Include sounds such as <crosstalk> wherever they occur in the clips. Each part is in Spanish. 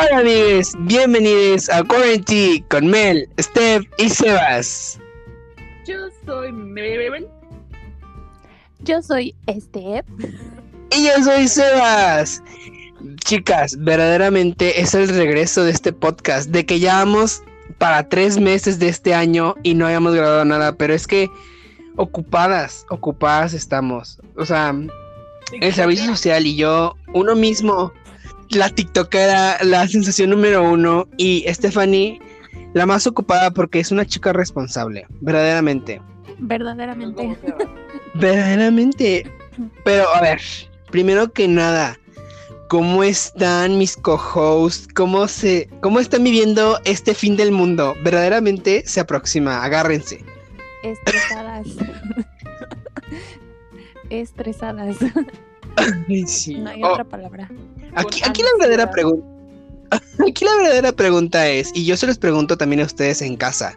Hola amigos, bienvenidos a Quarantine con Mel, Steph y Sebas. Yo soy Mel. Yo soy Steph. Y yo soy Sebas. Chicas, verdaderamente es el regreso de este podcast, de que ya vamos para tres meses de este año y no habíamos grabado nada, pero es que ocupadas, ocupadas estamos. O sea, el servicio social y yo, uno mismo, la TikTok era la sensación número uno y Stephanie, la más ocupada porque es una chica responsable, verdaderamente. Verdaderamente. <laughs> Verdaderamente. Pero a ver, primero que nada, ¿cómo están mis co-hosts? ¿Cómo, se, ¿Cómo están viviendo este fin del mundo? Verdaderamente se aproxima, agárrense. Estresadas. <laughs> Estresadas. Ay, sí. No hay Oh, otra palabra. Aquí, la verdadera pregunta. <laughs> Aquí la verdadera pregunta es, y yo se los pregunto también a ustedes en casa.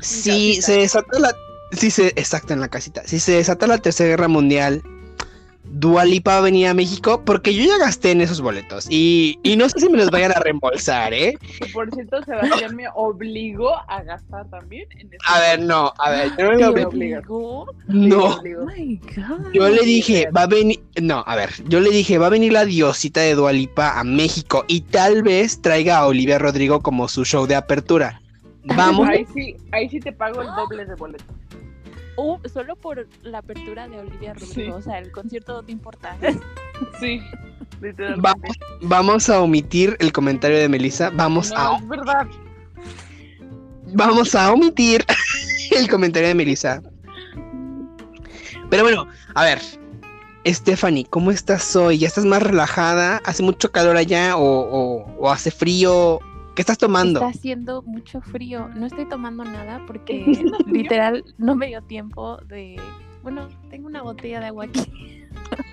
Si se desata la. Si se. Exacto, en la casita. Si se desata la tercera guerra mundial, ¿Dua Lipa va a venir a México? Porque yo ya gasté en esos boletos. Y, y no sé si me los vayan a reembolsar, ¿eh? Por cierto, Sebastián me obligó a gastar también en este A ver, no, a ver, yo no me ¿Te obli- obligó? No. Oh my god. Yo le dije, va a venir, no, a ver, yo le dije, va a venir la diosita de Dualipa a México y tal vez traiga a Olivia Rodrigo como su show de apertura. Vamos, Ahí sí, ahí sí te pago el doble de boleto. Uh, solo por la apertura de Olivia Rodrigo. Sí. O sea, el concierto no te importa. <laughs> Sí, literalmente. vamos, vamos a omitir el comentario de Melissa, vamos No, a, es verdad. vamos a omitir <laughs> el comentario de Melissa. Pero bueno, a ver, Stephanie, ¿cómo estás hoy? ¿Ya estás más relajada? ¿Hace mucho calor allá o, o- o hace frío? ¿Qué estás tomando? Está haciendo mucho frío. No estoy tomando nada porque <laughs> literal no me dio tiempo de. Bueno, tengo una botella de agua aquí.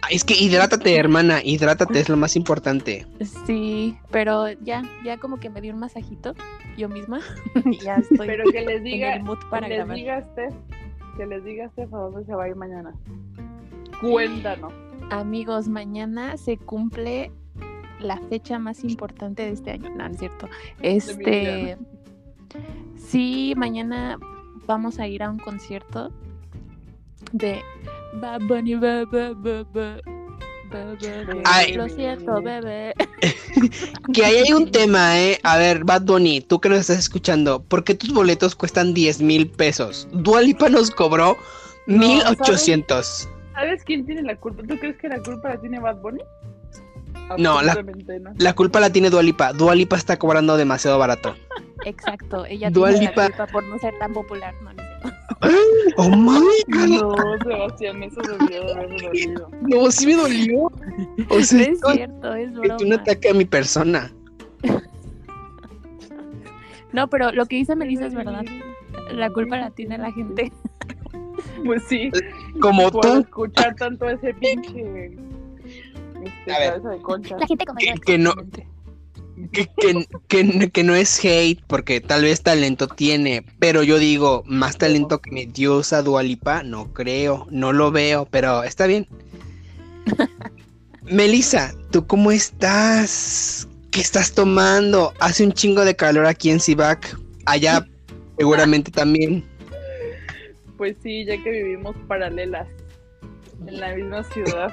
Es que hidrátate, <laughs> hermana, hidrátate, es lo más importante. Sí, pero ya, ya como que me dio un masajito yo misma. <laughs> y ya estoy Pero que les en diga, el mood para que les grabar. diga Steph, que les diga Steph a dónde se va a ir mañana. Cuéntanos. Amigos, mañana se cumple la fecha más importante de este año. No, no es cierto. Este. Sí, mañana vamos a ir a un concierto de Bad Bunny. Ba, ba, ba. Ay. Lo siento, bebé. <laughs> Que ahí hay un tema, ¿eh? A ver, Bad Bunny, tú que nos estás escuchando, ¿por qué tus boletos cuestan 10 mil pesos? Dualipa nos cobró No, 1800. ¿Sabes quién tiene la culpa? ¿Tú crees que la culpa la tiene Bad Bunny? No, la- no. La culpa la tiene Dualipa. Dualipa está cobrando demasiado barato. <laughs> Exacto. Ella Dua tiene la culpa por no ser tan popular. No, no. Oh my god. <laughs> No, Sebastián, eso de haberme dolido. No, sí me dolió. O No sea, es esto cierto, es es un broma. ataque a mi persona. <laughs> No, pero lo que dice Melissa es verdad. La culpa la tiene la gente. Pues sí. Como por tú, escuchar tanto ese pinche. Este, A ver. cabeza de concha. gente como Que- que no- que, que, que- que no es hate, porque tal vez talento tiene, pero yo digo, más talento que mi diosa Dualipa, no creo, no lo veo, pero está bien. <laughs> Melissa, ¿tú cómo estás? ¿Qué estás tomando? Hace un chingo de calor aquí en Cibac, allá <laughs> seguramente también. Pues sí, ya que vivimos paralelas en la misma ciudad.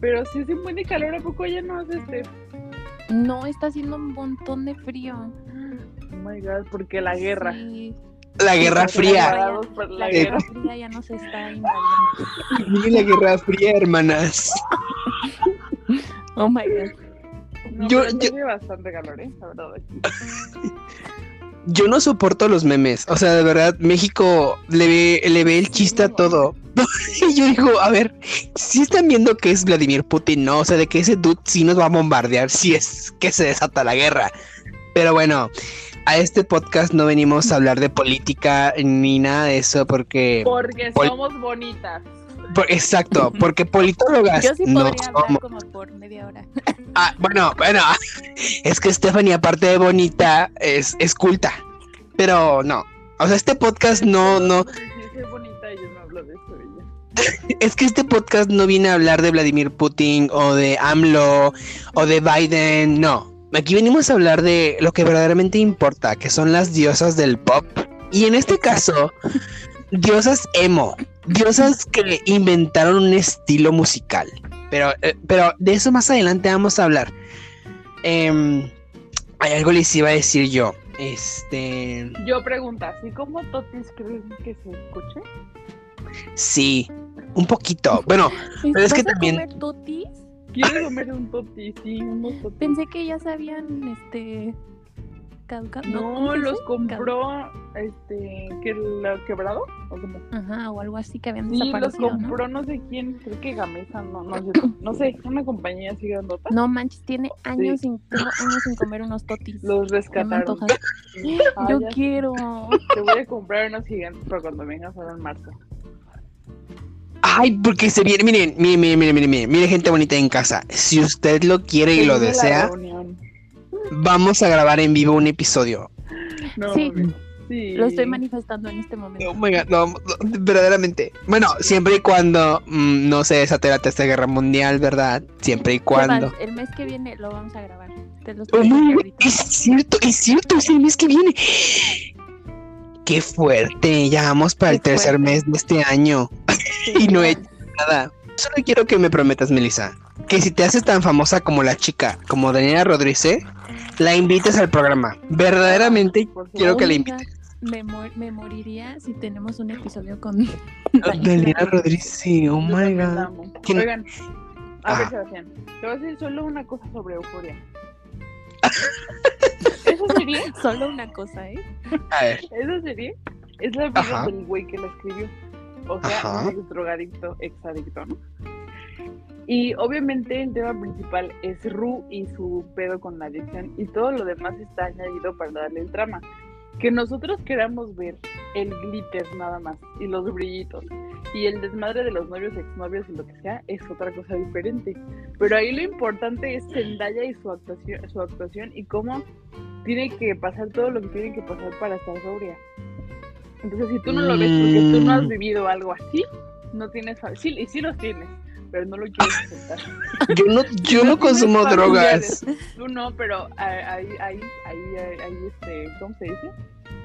Pero sí hace un buen de calor, ¿a poco ya no hace este? No, está haciendo un montón de frío. Oh my god, porque la guerra. Sí, La Guerra Sí, Fría, la la Eh, guerra. fría ya nos está <laughs> invadiendo. La Guerra Fría, hermanas. Oh my god. No, Yo- yo- bastante calor, ¿eh? La verdad. Yo no soporto los memes. O sea, de verdad, México le ve, le ve el chiste a todo. <laughs> y yo digo, a ver, si están viendo que es Vladimir Putin, ¿no? O sea, de que ese dude sí nos va a bombardear si es que se desata la guerra. Pero bueno, a este podcast no venimos a hablar de política ni nada de eso porque... Porque somos bonitas. por- exacto, porque politólogas <laughs> Yo sí no podría hablar somos. como por media hora. <laughs> Ah, bueno, bueno, es que Stephanie, aparte de bonita, es, es culta. Pero no. O sea, este podcast no, no, es que este podcast no viene a hablar de Vladimir Putin o de AMLO o de Biden, no. aquí venimos a hablar de lo que verdaderamente importa, que son las diosas del pop. Y en este caso, diosas emo, diosas que inventaron un estilo musical. Pero, eh, pero de eso más adelante vamos a hablar. Em, hay algo les iba a decir yo. Este. Yo pregunto, ¿así como Totis creen que se escuche? Sí, un poquito. Bueno, pero es que ¿Vas a también. comer totis? Quiero comer un Totis, sí, unos Totis. Pensé que ya sabían, este... caducado. ¿cómo No, los compró, este, que la quebrado, o como. Ajá, o algo así que habían Sí, los desaparecido, ¿no? compró no sé quién, creo que Gamesa, no, no sé, <coughs> no sé, una compañía así grandota. No manches, tiene años sin, tengo años sin comer unos totis. Los me rescataron. antojas. Ah, Yo quiero. Te voy a comprar unos gigantes para cuando vengas ahora en marzo. Ay, porque se viene. Miren, miren, miren, miren, miren, miren, mire, gente bonita en casa. Si usted lo quiere y lo desea, vamos a grabar en vivo un episodio. No, Sí. sí. Lo estoy manifestando en este Oh momento. my God, no, no, verdaderamente. Bueno, siempre y cuando mm, no se desate la tercera guerra mundial, ¿verdad? Siempre y cuando. El mes que viene lo vamos a grabar. Te lo Oh estoy es cierto, es cierto, es el mes que viene. Qué fuerte, ya vamos para Qué el tercer fuerte. mes de este año Sí, <laughs> y no he hecho nada. Solo quiero que me prometas, Melissa, que si te haces tan famosa como la chica, como Daniela Rodríguez, la invites al programa. Verdaderamente quiero que la invites. Me, mor- me moriría si tenemos un episodio con <laughs> Daniela Rodríguez, oh my god. amo. ¿Quién- Oigan, a ver, Ah. Sebastián, te voy a decir solo una cosa sobre Euforia. <laughs> Esa serie, <laughs> Solo una cosa, ¿eh? A ver, esa serie es la vida Ajá. del güey que la escribió. O sea, Ajá. un drogadicto, ex adicto, ¿no? Y obviamente el tema principal es Ru y su pedo con la adicción y todo lo demás está añadido para darle el trama. Que nosotros queramos ver el glitter nada más y los brillitos y el desmadre de los novios, exnovios y lo que sea es otra cosa diferente. Pero ahí lo importante es Zendaya y su actuación, su actuación y cómo tiene que pasar todo lo que tiene que pasar para estar sobria. Entonces, si tú no lo ves porque tú no has Mm. vivido algo así, no tienes. Sí, y sí los tienes, pero no lo quieres aceptar. <laughs> yo no, yo no consumo drogas. Tú no, pero ahí, ahí, ahí, ahí, este, ¿cómo se dice?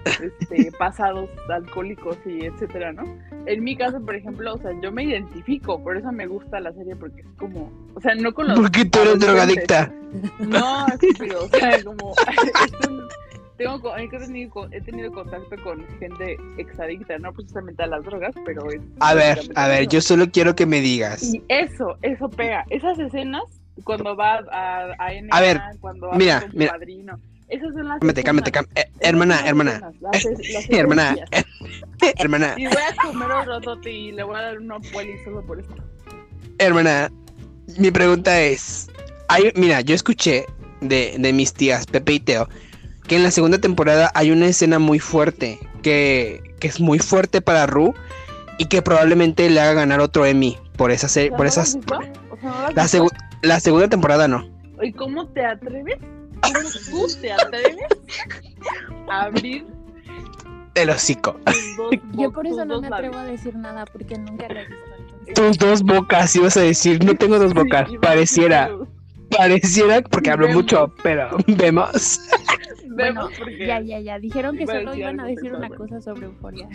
Este, <laughs> pasados alcohólicos y etcétera, ¿no? En mi caso, por ejemplo, o sea, yo me identifico, por eso me gusta la serie, porque es como, o sea, no con los Porque tú eres drogadicta. No, estúpido, o sea, como <laughs> es un- tengo he tenido, he tenido contacto con gente exadicta, no precisamente a las drogas, pero es A ver, a ver, yo solo quiero que me digas. y eso, eso pega, esas escenas cuando va a, a, NA, A ver, cuando habla mira, con su mira. padrino, esas son las cálmate, escenas, cálmate. Eh, hermana, hermana, las las hermana, <laughs> esencias. <laughs> hermana, Y voy a comer otro tote y le voy a dar una poli solo por esto. hermana. Mi pregunta es, hay, mira, yo escuché de, de mis tías, Pepe y Teo, que en la segunda temporada hay una escena muy fuerte, que, que es muy fuerte para Ru y que probablemente le haga ganar otro Emmy por esa serie, por ¿no lo has esas, la, segu- la segunda temporada no. ¿Y cómo te atreves? ¿Cómo tú te atreves a abrir El hocico. dos Yo por eso no me labios? atrevo a decir nada porque nunca lo he visto. entonces. Tus dos bocas, ibas a decir, no tengo dos bocas, pareciera, pareciera porque hablo Vemos. mucho, pero vemos. Bueno, porque Ya, ya, ya. Dijeron que solo decir iban a decir una cosa sobre euforia.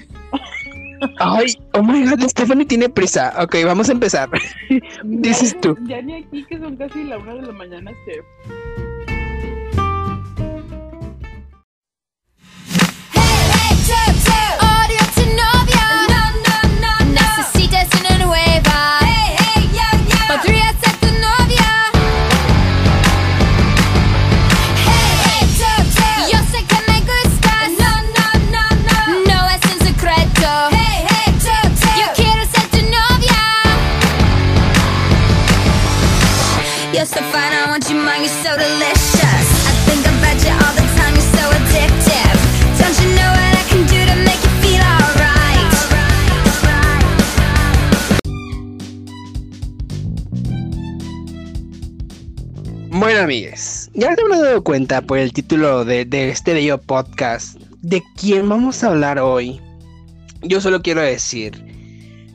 Ay, oh my god, Stephanie tiene prisa. Ok, vamos a empezar. <laughs> dices tú. Ya ni aquí que son casi la una de la mañana este. You're so fine, I want you mine, you're so delicious. I think about you all the time, you're so addictive. Don't you know what I can do to make you feel alright? Bueno, amigues, ya se habrán dado cuenta por el título de, de este bello podcast de quién vamos a hablar hoy. Yo solo quiero decir,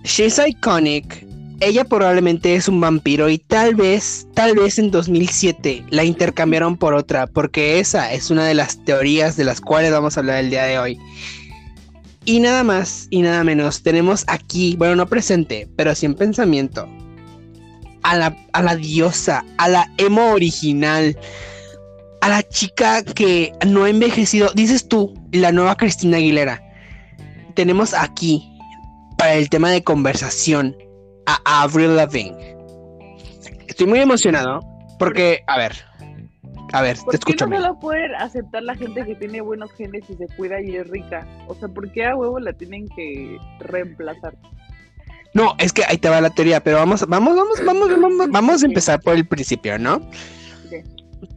she's iconic, ella probablemente es un vampiro y tal vez, tal vez en 2007 la intercambiaron por otra, porque esa es una de las teorías de las cuales vamos a hablar el día de hoy. Y nada más y nada menos, tenemos aquí, bueno, no presente, pero sí en pensamiento, a la, a la diosa, a la emo original, a la chica que no ha envejecido, dices tú, la nueva Cristina Aguilera. Tenemos aquí, para el tema de conversación, a Avril Lavigne. Estoy muy emocionado porque, a ver, a ver, ¿Por te qué escucho. no solo pueden aceptar la gente que tiene buenos genes y se cuida y es rica? O sea, ¿por qué a huevo la tienen que reemplazar? No, es que ahí te va la teoría, pero vamos, vamos, vamos, vamos, vamos, vamos a empezar por el principio, ¿no?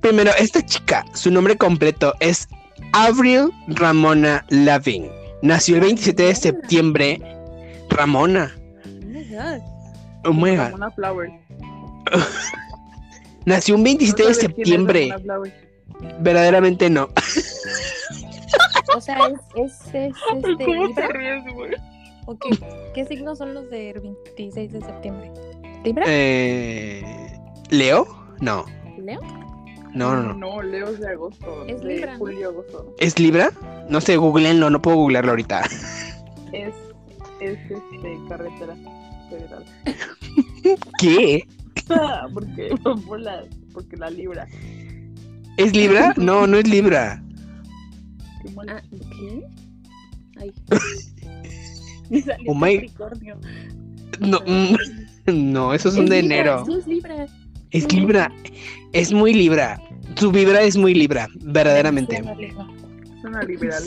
Primero, esta chica, su nombre completo es Avril Ramona Lavigne. Nació el 27 de septiembre. Ramona. Oh my god. Ramona Flowers. <laughs> Nació un 27 de ¿No sabes quién es septiembre. Verdaderamente no. <laughs> O sea, es, es, es este, ¿Cómo te Libra. ríes, güey? ¿O qué? ¿Qué signos son los del 26 de septiembre? ¿Libra? Eh, ¿Leo? No. ¿Leo? No, no, no. No, Leo es de agosto. Es de Libra, ¿no? julio, agosto. ¿Es Libra? No sé, googleenlo, no puedo googlearlo ahorita. Es, es este, carretera federal. <laughs> <laughs> ¿Qué? porque, <laughs> por la, porque la libra. ¿Es Libra? No, no es Libra. Qué mal Ah. ¿qué? Ay. <laughs> Me salió Oh my- Capricornio. No, mm, no, esos son Es de Libra, enero. Sí, es Libra. Es Libra. Es muy Libra. Su vibra es muy Libra, verdaderamente. Es una liberal.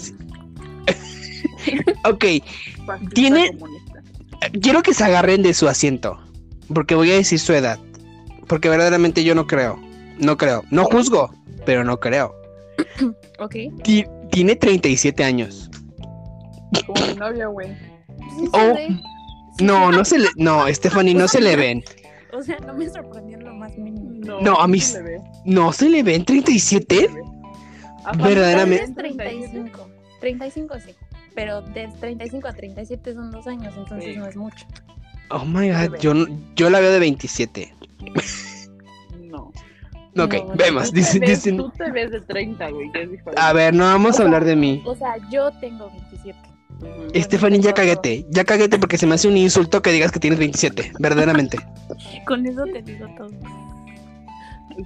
Ok, Tiene- quiero que se agarren de su asiento, porque voy a decir su edad. Porque verdaderamente yo no creo. No creo. No juzgo, pero no creo. <coughs> Ok. Ti- tiene 37 años. Como mi novia, güey. Oh, No, no se le. No, Stephanie, no se le ven. O sea, no me sorprendió en lo más mínimo. No, No, a mí se s- le ve, No se le ven se 37. le ve. A Verdaderamente- Es 35. 35 sí. Pero de 35 a 37 son dos años, entonces Sí. no es mucho. Oh my god, yo, no- yo la veo de 27. No. Ok, No, vemos. Tú te, Dicen, ves, dicen- tú te ves de 30, güey. A ver, no vamos a hablar de mí. O sea, yo tengo 27. Ujú. Stephanie, ya caguete. Ya caguete porque se me hace un insulto que digas que tienes 27. Verdaderamente. Con eso te digo todo.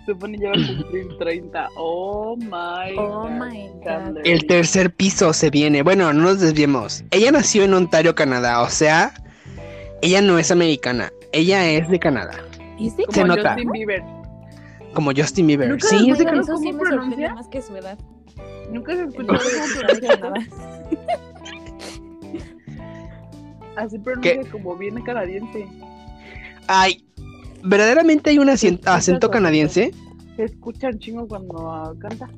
Stephanie ya va a cumplir 30. Oh my Oh god. my god. El tercer piso se viene. Bueno, no nos desviemos. Ella nació en Ontario, Canadá. O sea, ella no es americana. Ella es de Canadá. ¿Y sí? se Como nota. Justin Bieber. Como Justin Bieber. Nunca Sí, es de. Canadá. eso sí ¿Cómo me sorprende pronuncia? más que su edad. Nunca se El <laughs> escuchó de cómo de pronuncia. Así pronuncia como bien canadiense. Ay, verdaderamente hay un acento canadiense. Se escucha un chingo cuando canta.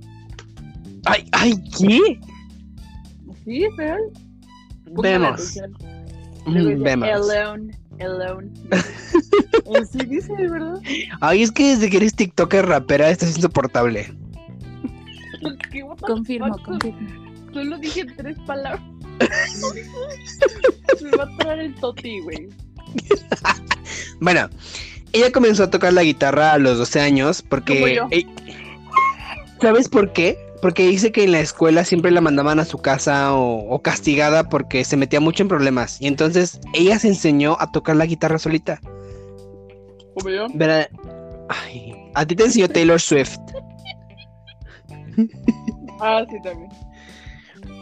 Ay, ay, ¿qué? Sí, es real. Póngale Vemos. atención. Luego Mm, dice, Vemos. Alone, alone. <laughs> Eh, sí, dice, ¿verdad? Ay, es que desde que eres TikToker rapera estás insoportable. ¿Qué, what the Confirmo, confirmo. Solo dije tres palabras. <laughs> Me va a traer el toti, güey. <laughs> Bueno, ella comenzó a tocar la guitarra a los 12 años Como porque... yo. eh, ¿Sabes por qué? Porque dice que en la escuela siempre la mandaban a su casa o, o castigada porque se metía mucho en problemas. Y entonces ella se enseñó a tocar la guitarra solita. Como yo. ¿Verdad? Ay, a ti te enseñó Taylor Swift. Ah, sí, también.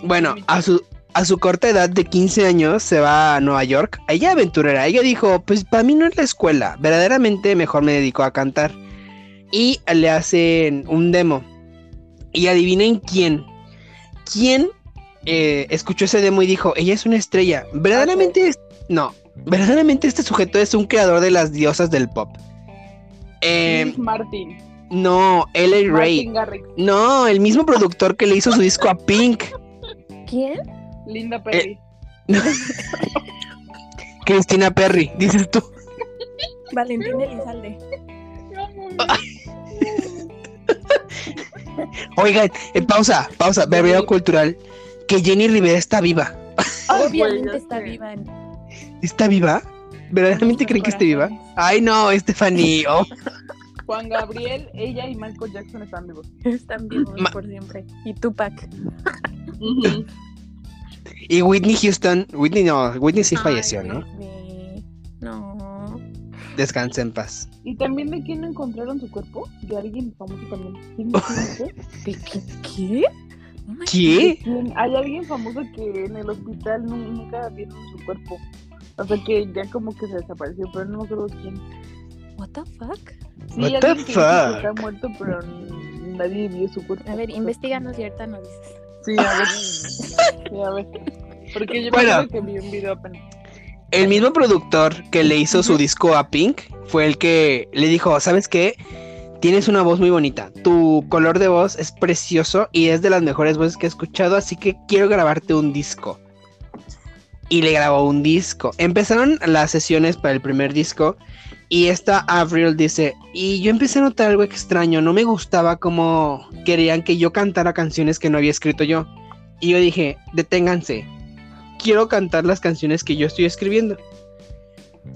Bueno, a su, a su corta edad de 15 años se va a Nueva York. Ella aventurera. Ella dijo, pues para mí no es la escuela. Verdaderamente mejor me dedico a cantar. Y le hacen un demo. Y adivinen quién. ¿Quién eh, escuchó ese demo y dijo, ella es una estrella? Verdaderamente es... No. Verdaderamente este sujeto es un creador de las diosas del pop. Eh, Martin. no, L.A. Ray. No, el mismo productor que le hizo su disco a Pink. ¿Quién? Linda Perry. <laughs> Cristina Perry, dices tú. Valentín Elizalde. <laughs> <laughs> Oigan, eh, pausa, pausa, breveo cultural. Que Jenny Rivera está viva. Obviamente ya está viva. ¿Está viva? ¿Verdaderamente creen que esté viva? Ay, no, Stephanie. <laughs> Oh, Juan Gabriel, ella y Michael Jackson están vivos. Están vivos Ma- por siempre. Y Tupac. Y Whitney Houston. Whitney no, Whitney sí Ay, falleció, ¿no? bebé. No. Descansa en paz. ¿Y también de quién encontraron su cuerpo? De alguien famoso también. ¿Quién? ¿De qué? ¿Qué? ¿Qué? ¿Quién? Hay alguien famoso que en el hospital nu- nunca vieron su cuerpo. O sea que ya como que se desapareció, pero no me acuerdo quién. What the fuck? Sí, What the que está fuck? muerto, pero nadie vio su cuerpo. A ver, investiganos y ahorita nos dices. Sí, a ver. <laughs> Sí, a ver. Porque yo Bueno. me acuerdo que vi un video apenas. El mismo productor que le hizo su disco a Pink fue el que le dijo, ¿sabes qué? Tienes una voz muy bonita, tu color de voz es precioso y es de las mejores voces que he escuchado, así que quiero grabarte un disco. Y le grabó un disco. Empezaron las sesiones para el primer disco y esta Avril dice, y yo empecé a notar algo extraño, no me gustaba como querían que yo cantara canciones que no había escrito yo. Y yo dije, deténganse, quiero cantar las canciones que yo estoy escribiendo.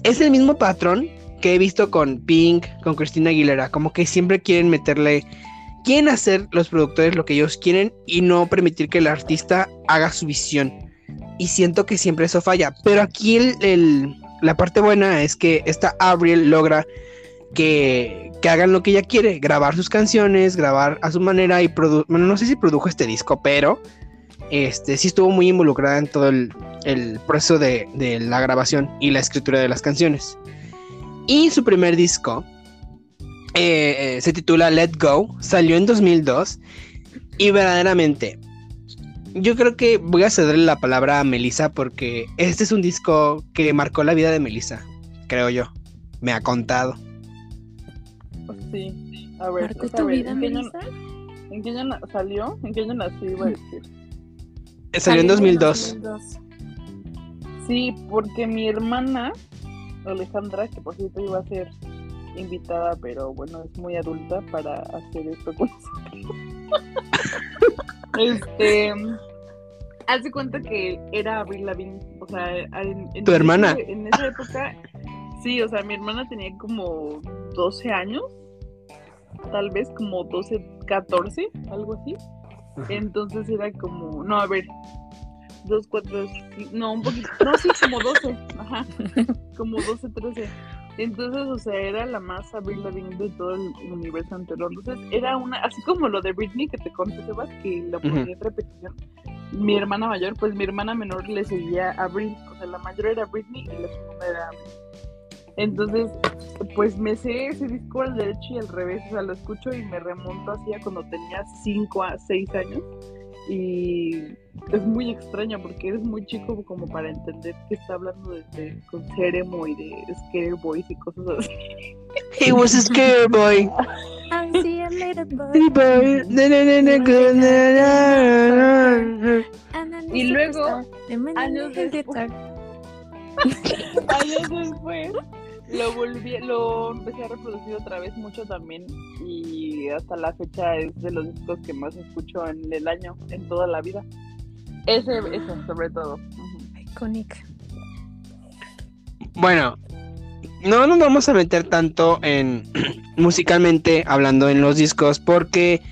Es el mismo patrón que he visto con Pink, con Cristina Aguilera, como que siempre quieren meterle, quieren hacer los productores lo que ellos quieren y no permitir que el artista haga su visión. Y siento que siempre eso falla. Pero aquí la parte buena es que esta Avril logra que, que hagan lo que ella quiere, grabar sus canciones, grabar a su manera y produ bueno, no sé si produjo este disco, pero este sí estuvo muy involucrada en todo el, el proceso de, de la grabación y la escritura de las canciones. Y su primer disco eh, se titula Let Go, salió en 2002 y verdaderamente yo creo que voy a cederle la palabra a Melissa porque este es un disco que marcó la vida de Melissa, creo yo. Me ha contado. Sí. A ver, ¿Marcó a tu ver, vida, ¿en qué año- Melissa? ¿En qué año salió? ¿En qué año nació? Iba a decir. Salió en 2002. 2002. Sí, porque mi hermana, Alejandra, que por cierto iba a ser invitada, pero bueno, es muy adulta para hacer esto con <laughs> este. Hace cuenta que era Avril Lavigne, o sea, en, en ¿Tu ese- hermana? <laughs> en esa época, sí, o sea, mi hermana tenía como 12 años, tal vez como 12, 14, algo así. Entonces era como, no, a ver, dos, cuatro, no, un poquito, no, sí, como 12, ajá, <laughs> como 12, 13. Entonces, o sea, era la más Avril Lavigne de todo el universo entero. Entonces, era una, así como lo de Britney que te conté, Sebas, que lo ponía en repetición. Mi hermana mayor, pues mi hermana menor le seguía a Avril, o sea, la mayor era Britney y la segunda era Avril. Entonces, pues me sé ese disco al derecho y al revés, o sea, lo escucho y me remonto así a cuando tenía 5 a 6 años. Y es muy extraño porque eres muy chico como para entender que está hablando de, de con Ceremo y de Scare Boys y cosas así. He was a scare boy. I see a little Y luego, <laughs> años después. guitar. Años después lo volví, lo empecé a reproducir otra vez mucho también y hasta la fecha es de los discos que más escucho en el año, en toda la vida. Ese, ese sobre todo. Iconic. Bueno, no nos vamos a meter tanto en <clears throat> musicalmente hablando en los discos porque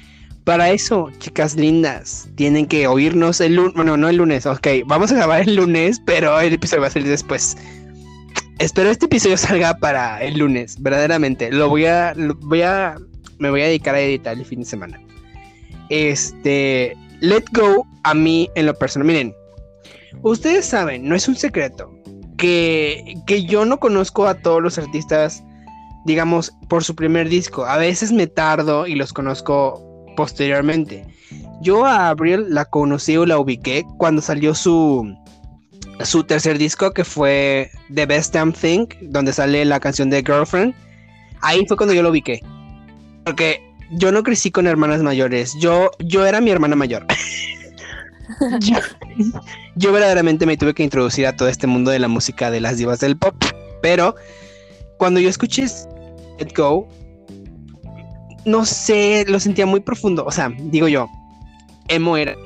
para eso, chicas lindas, tienen que oírnos el lunes, bueno, no el lunes, ok, vamos a grabar el lunes, pero el episodio va a salir después. Espero este episodio <laughs> salga para el lunes, verdaderamente. Lo voy a, voy a, me voy a dedicar a editar el fin de semana. Este, Let Go a mí en lo personal, miren, ustedes saben, no es un secreto que, que yo no conozco a todos los artistas, digamos, por su primer disco. A veces me tardo y los conozco posteriormente. Yo a Avril la conocí o la ubiqué cuando salió su, su tercer disco que fue The Best Damn Thing, donde sale la canción de Girlfriend. Ahí fue cuando yo lo ubiqué. Porque yo no crecí con hermanas mayores. Yo, yo era mi hermana mayor. <laughs> yo, yo verdaderamente me tuve que introducir a todo este mundo de la música de las divas del pop. Pero cuando yo escuché Let Go, no sé, lo sentía muy profundo. O sea, digo yo, emo era.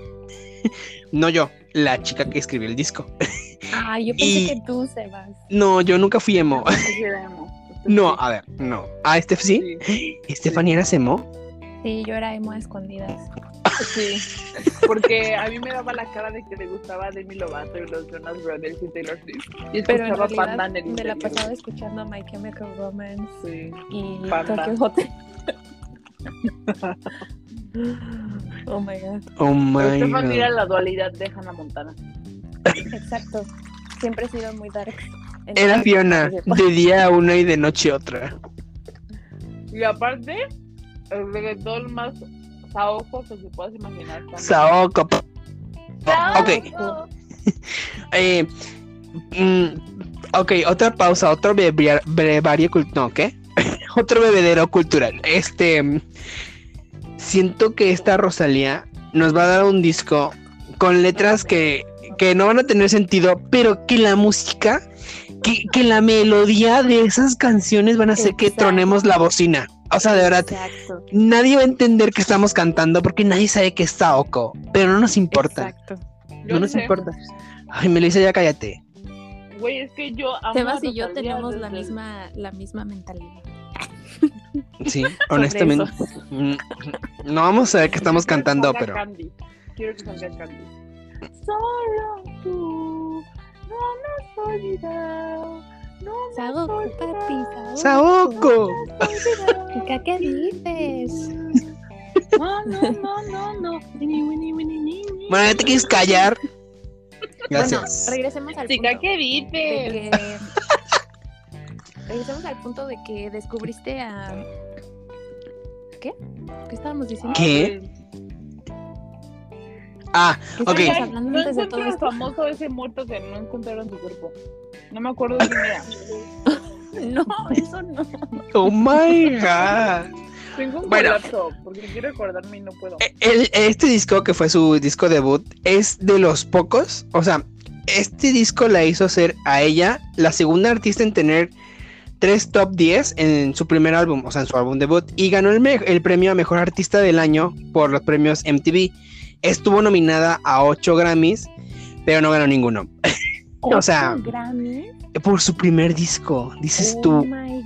<laughs> no yo, la chica que escribió el disco. <laughs> Ah, yo pensé Y- que tú, Sebas. No, yo nunca fui emo. Era No, a ver, no. Ah, este sí. Sí, ¿Stephanie eras emo? Sí, yo era emo a escondidas. sí. Porque a mí me daba la cara de que le gustaba Demi Lovato y los Jonas Brothers y Taylor Swift. Y Pero en Panda realidad en el me la pasaba escuchando My Chemical Romance Sí. y Panda. Tokyo Hotel. <laughs> oh my god. Oh my Stephanie era god. la dualidad de Hannah Montana. Exacto. Siempre he sido muy dark. Era Fiona, de día una y de noche otra. Y aparte, el reggaetón más saojo que se puedas imaginar. también. Saojo. Ok. <laughs> Eh, mm, ok, otra pausa, otro brevario cultural. No, ¿qué? <laughs> otro bebedero cultural. Este. mm, Siento que esta Rosalía nos va a dar un disco con letras que, que no van a tener sentido, pero que la música, que, que la melodía de esas canciones van a hacer que tronemos la bocina. O sea, de verdad, Exacto. nadie va a entender que estamos cantando porque nadie sabe que es Saoko, pero no nos importa. Exacto. Yo No nos sé. importa. Ay, Melissa, ya cállate. Güey, es que yo Sebas y yo tenemos la misma, la misma mentalidad. Sí, honestamente. Mm, No vamos a ver que estamos Quiero cantando, pero. Candy. Quiero que salga Candy. Solo tú no me has olvidado. No me has Saoko, olvidado. papi, ¡Saoko! ¿qué dices? No, no, no, no, no. Bueno, ¿ya te quieres callar? Bueno, Gracias. regresemos al Chica, punto. ¿qué de dices? que <laughs> regresemos al punto de que descubriste a ¿qué? ¿Qué estábamos diciendo? ¿Qué? Ah, ¿Qué ok. No encuentro el esto? famoso ese muerto que no encontraron su cuerpo. No me acuerdo quién era. <laughs> No, eso no. oh my god. Tengo un Bueno. colapso porque quiero recordarme y no puedo. El- este disco, que fue su disco debut, es de los pocos. O sea, este disco la hizo ser a ella la segunda artista en tener tres top 10 en su primer álbum, o sea, en su álbum debut, y ganó el, el premio a mejor artista del año por los premios MTV. Estuvo nominada a 8 Grammys, pero no ganó ninguno. <laughs> O sea, ¿Ocho Grammy? Por su primer disco, dices Oh tú, my-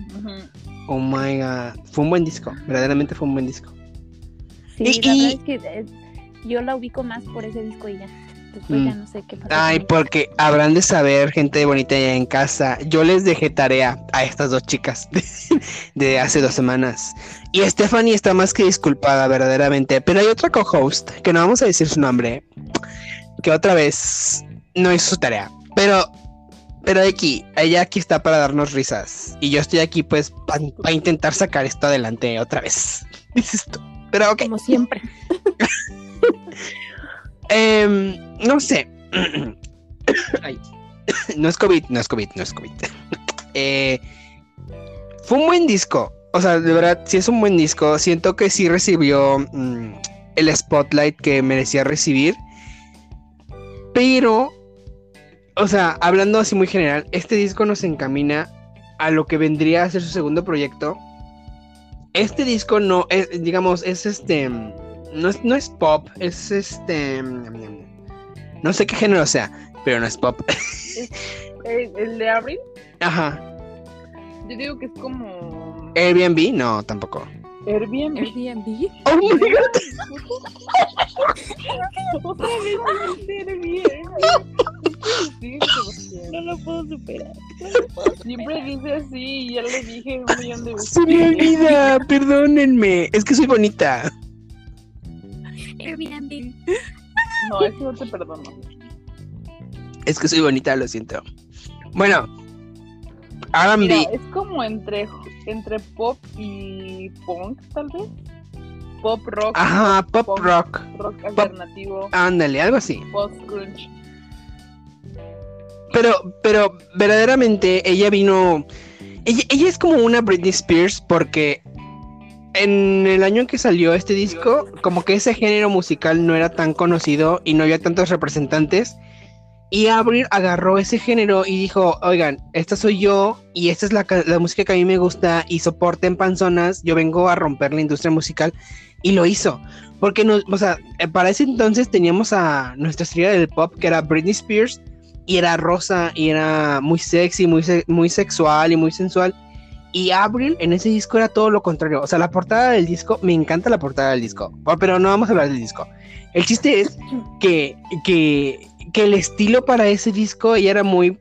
oh my god, fue un buen disco, verdaderamente fue un buen disco. Sí, Y- la y- verdad es que eh, yo la ubico más por ese disco y ya. Después Mm. ya no sé qué pasó. Ay, porque habrán de saber, gente bonita allá en casa. Yo les dejé tarea a estas dos chicas de, <laughs> de hace dos semanas. Y Stephanie está más que disculpada, verdaderamente. Pero hay otra co-host, que no vamos a decir su nombre, que otra vez no hizo su tarea. Pero, pero aquí, ella aquí está para darnos risas. Y yo estoy aquí, pues, para intentar sacar esto adelante otra vez. <laughs> Dices tú. Pero ok. Como siempre. <laughs> Em, no sé. <coughs> Ay. <coughs> No es COVID, no es COVID, no es COVID. <laughs> Eh, fue un buen disco. O sea, de verdad, sí es un buen disco. Siento que sí recibió mm, el spotlight que merecía recibir. Pero, o sea, hablando así muy general, este disco nos encamina a lo que vendría a ser su segundo proyecto. Este disco no es, digamos, es este. No es, no es pop, es este. No sé qué género sea, pero no es pop. <laughs> ¿El, el de Abril? Ajá. Yo digo que es como. Airbnb, no, tampoco. Airbnb. Airbnb. Oh my god. <laughs> No lo puedo superar. Siempre dice así y ya le dije un millón de veces. Se me olvida, perdónenme. Es que soy bonita. Airbnb. No, eso no te perdono. Es que soy bonita, lo siento. Bueno, R&B. es como entre, entre pop y punk, tal vez. Pop rock, Ajá, pop punk, rock. rock alternativo, Ándale, algo así. post grunge. Pero, pero verdaderamente ella vino. Ella, ella es como una Britney Spears porque en el año en que salió este disco, como que ese género musical no era tan conocido y no había tantos representantes. Y Avril agarró ese género y dijo, oigan, esta soy yo y esta es la, la música que a mí me gusta y soporten panzonas, yo vengo a romper la industria musical y lo hizo. Porque, no, o sea, eh, para ese entonces teníamos a nuestra estrella del pop que era Britney Spears y era rosa y era muy sexy, muy, muy sexual y muy sensual. Y Avril en ese disco era todo lo contrario. O sea, la portada del disco, me encanta la portada del disco, pero no vamos a hablar del disco. El chiste es que, que, que el estilo para ese disco ya era muy,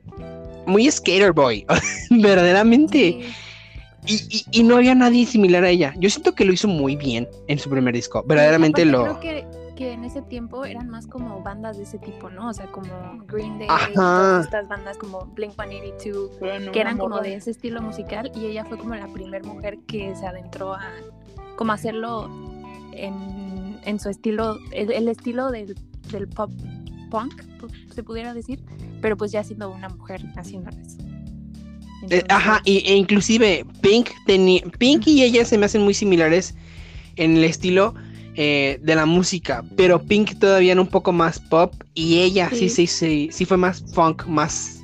muy skater boy, <laughs> verdaderamente. Y, y- y no había nadie similar a ella. Yo siento que lo hizo muy bien en su primer disco. Verdaderamente lo. Creo que, que en ese tiempo eran más como bandas de ese tipo, ¿no? O sea, como Green Day, todas estas bandas como Blink 182, Pero no que eran como de ese estilo musical y ella fue como la primera mujer que se adentró a como hacerlo en, en su estilo, el, el estilo del, del pop punk, pu- se pudiera decir, pero pues ya siendo una mujer haciendo eso. Eh, ajá, y, e inclusive Pink, tenía, Pink y ella se me hacen muy similares en el estilo eh, de la música, pero Pink todavía era un poco más pop y ella sí, sí, Sí. sí, sí fue más funk, más,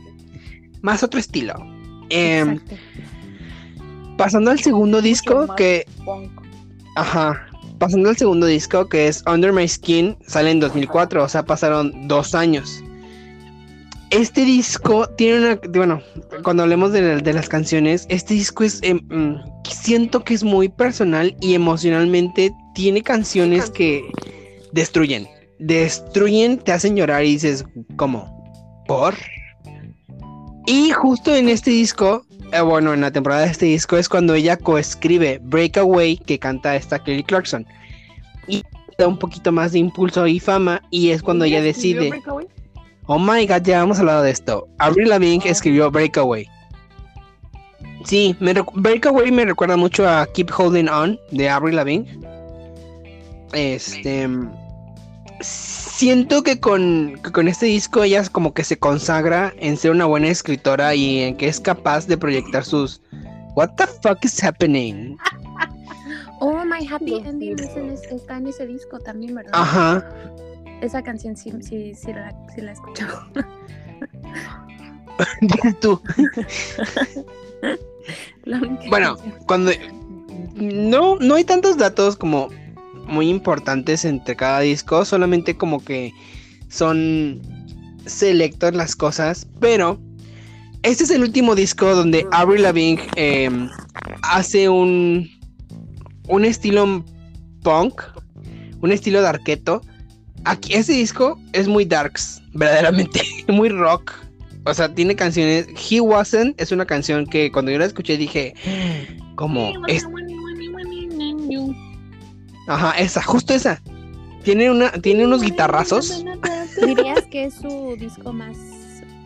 más otro estilo. Em, pasando al segundo disco, que, ajá, pasando al segundo disco, que es Under My Skin, sale en 2004, o sea, pasaron dos años. Este disco tiene una, bueno, cuando hablemos de, de las canciones, este disco es, em, mm, siento que es muy personal y emocionalmente tiene canciones que destruyen, destruyen, te hacen llorar y dices, ¿cómo? ¿Por? Y justo en este disco, eh, bueno, en la temporada de este disco es cuando ella coescribe Breakaway, que canta esta Kelly Clarkson. Y da un poquito más de impulso y fama, y es cuando ella decide, Breakaway? Oh my god, ya hemos hablado de esto. Avril Lavigne Ah. escribió Breakaway. Sí, me Breakaway me recuerda mucho a Keep Holding On de Avril Lavigne. Este siento que con, que con este disco ella como que se consagra en ser una buena escritora y en que es capaz de proyectar sus What the fuck is happening? <laughs> Oh, My Happy Ending es es- está en ese disco también, ¿verdad? Ajá. Esa canción sí, sí, sí, la, sí la. <laughs> Dices tú. <laughs> Bueno. Cuando no, no hay tantos datos como muy importantes entre cada disco, solamente como que son selectos las cosas, pero este es el último disco donde Avril Lavigne em, hace un un estilo punk, un estilo darketo. Aquí este disco es muy darks, <laughs> verdaderamente, muy rock. O sea, tiene canciones. He Wasn't es una canción que cuando yo la escuché dije, como es, ajá, esa, justo esa. Tiene una, tiene unos guitarrazos ¿Dirías que es su disco más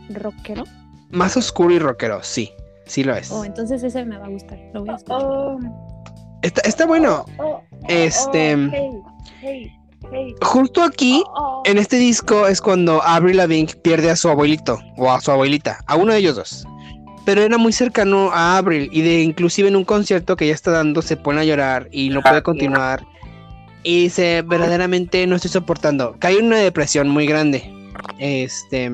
rockero? más oscuro y rockero, sí, sí lo es. Oh, entonces ese me va a gustar. Lo voy a escuchar. Oh, Está, está bueno. oh, oh, Este- oh, hey, hey, hey, Justo aquí, oh, oh. en este disco es cuando Avril Lavigne pierde a su abuelito o a su abuelita, a uno de ellos dos. Pero era muy cercano a Avril y de inclusive en un concierto que ya está dando se pone a llorar y no puede continuar. Y dice, verdaderamente no estoy soportando. Cae en una depresión muy grande. Este.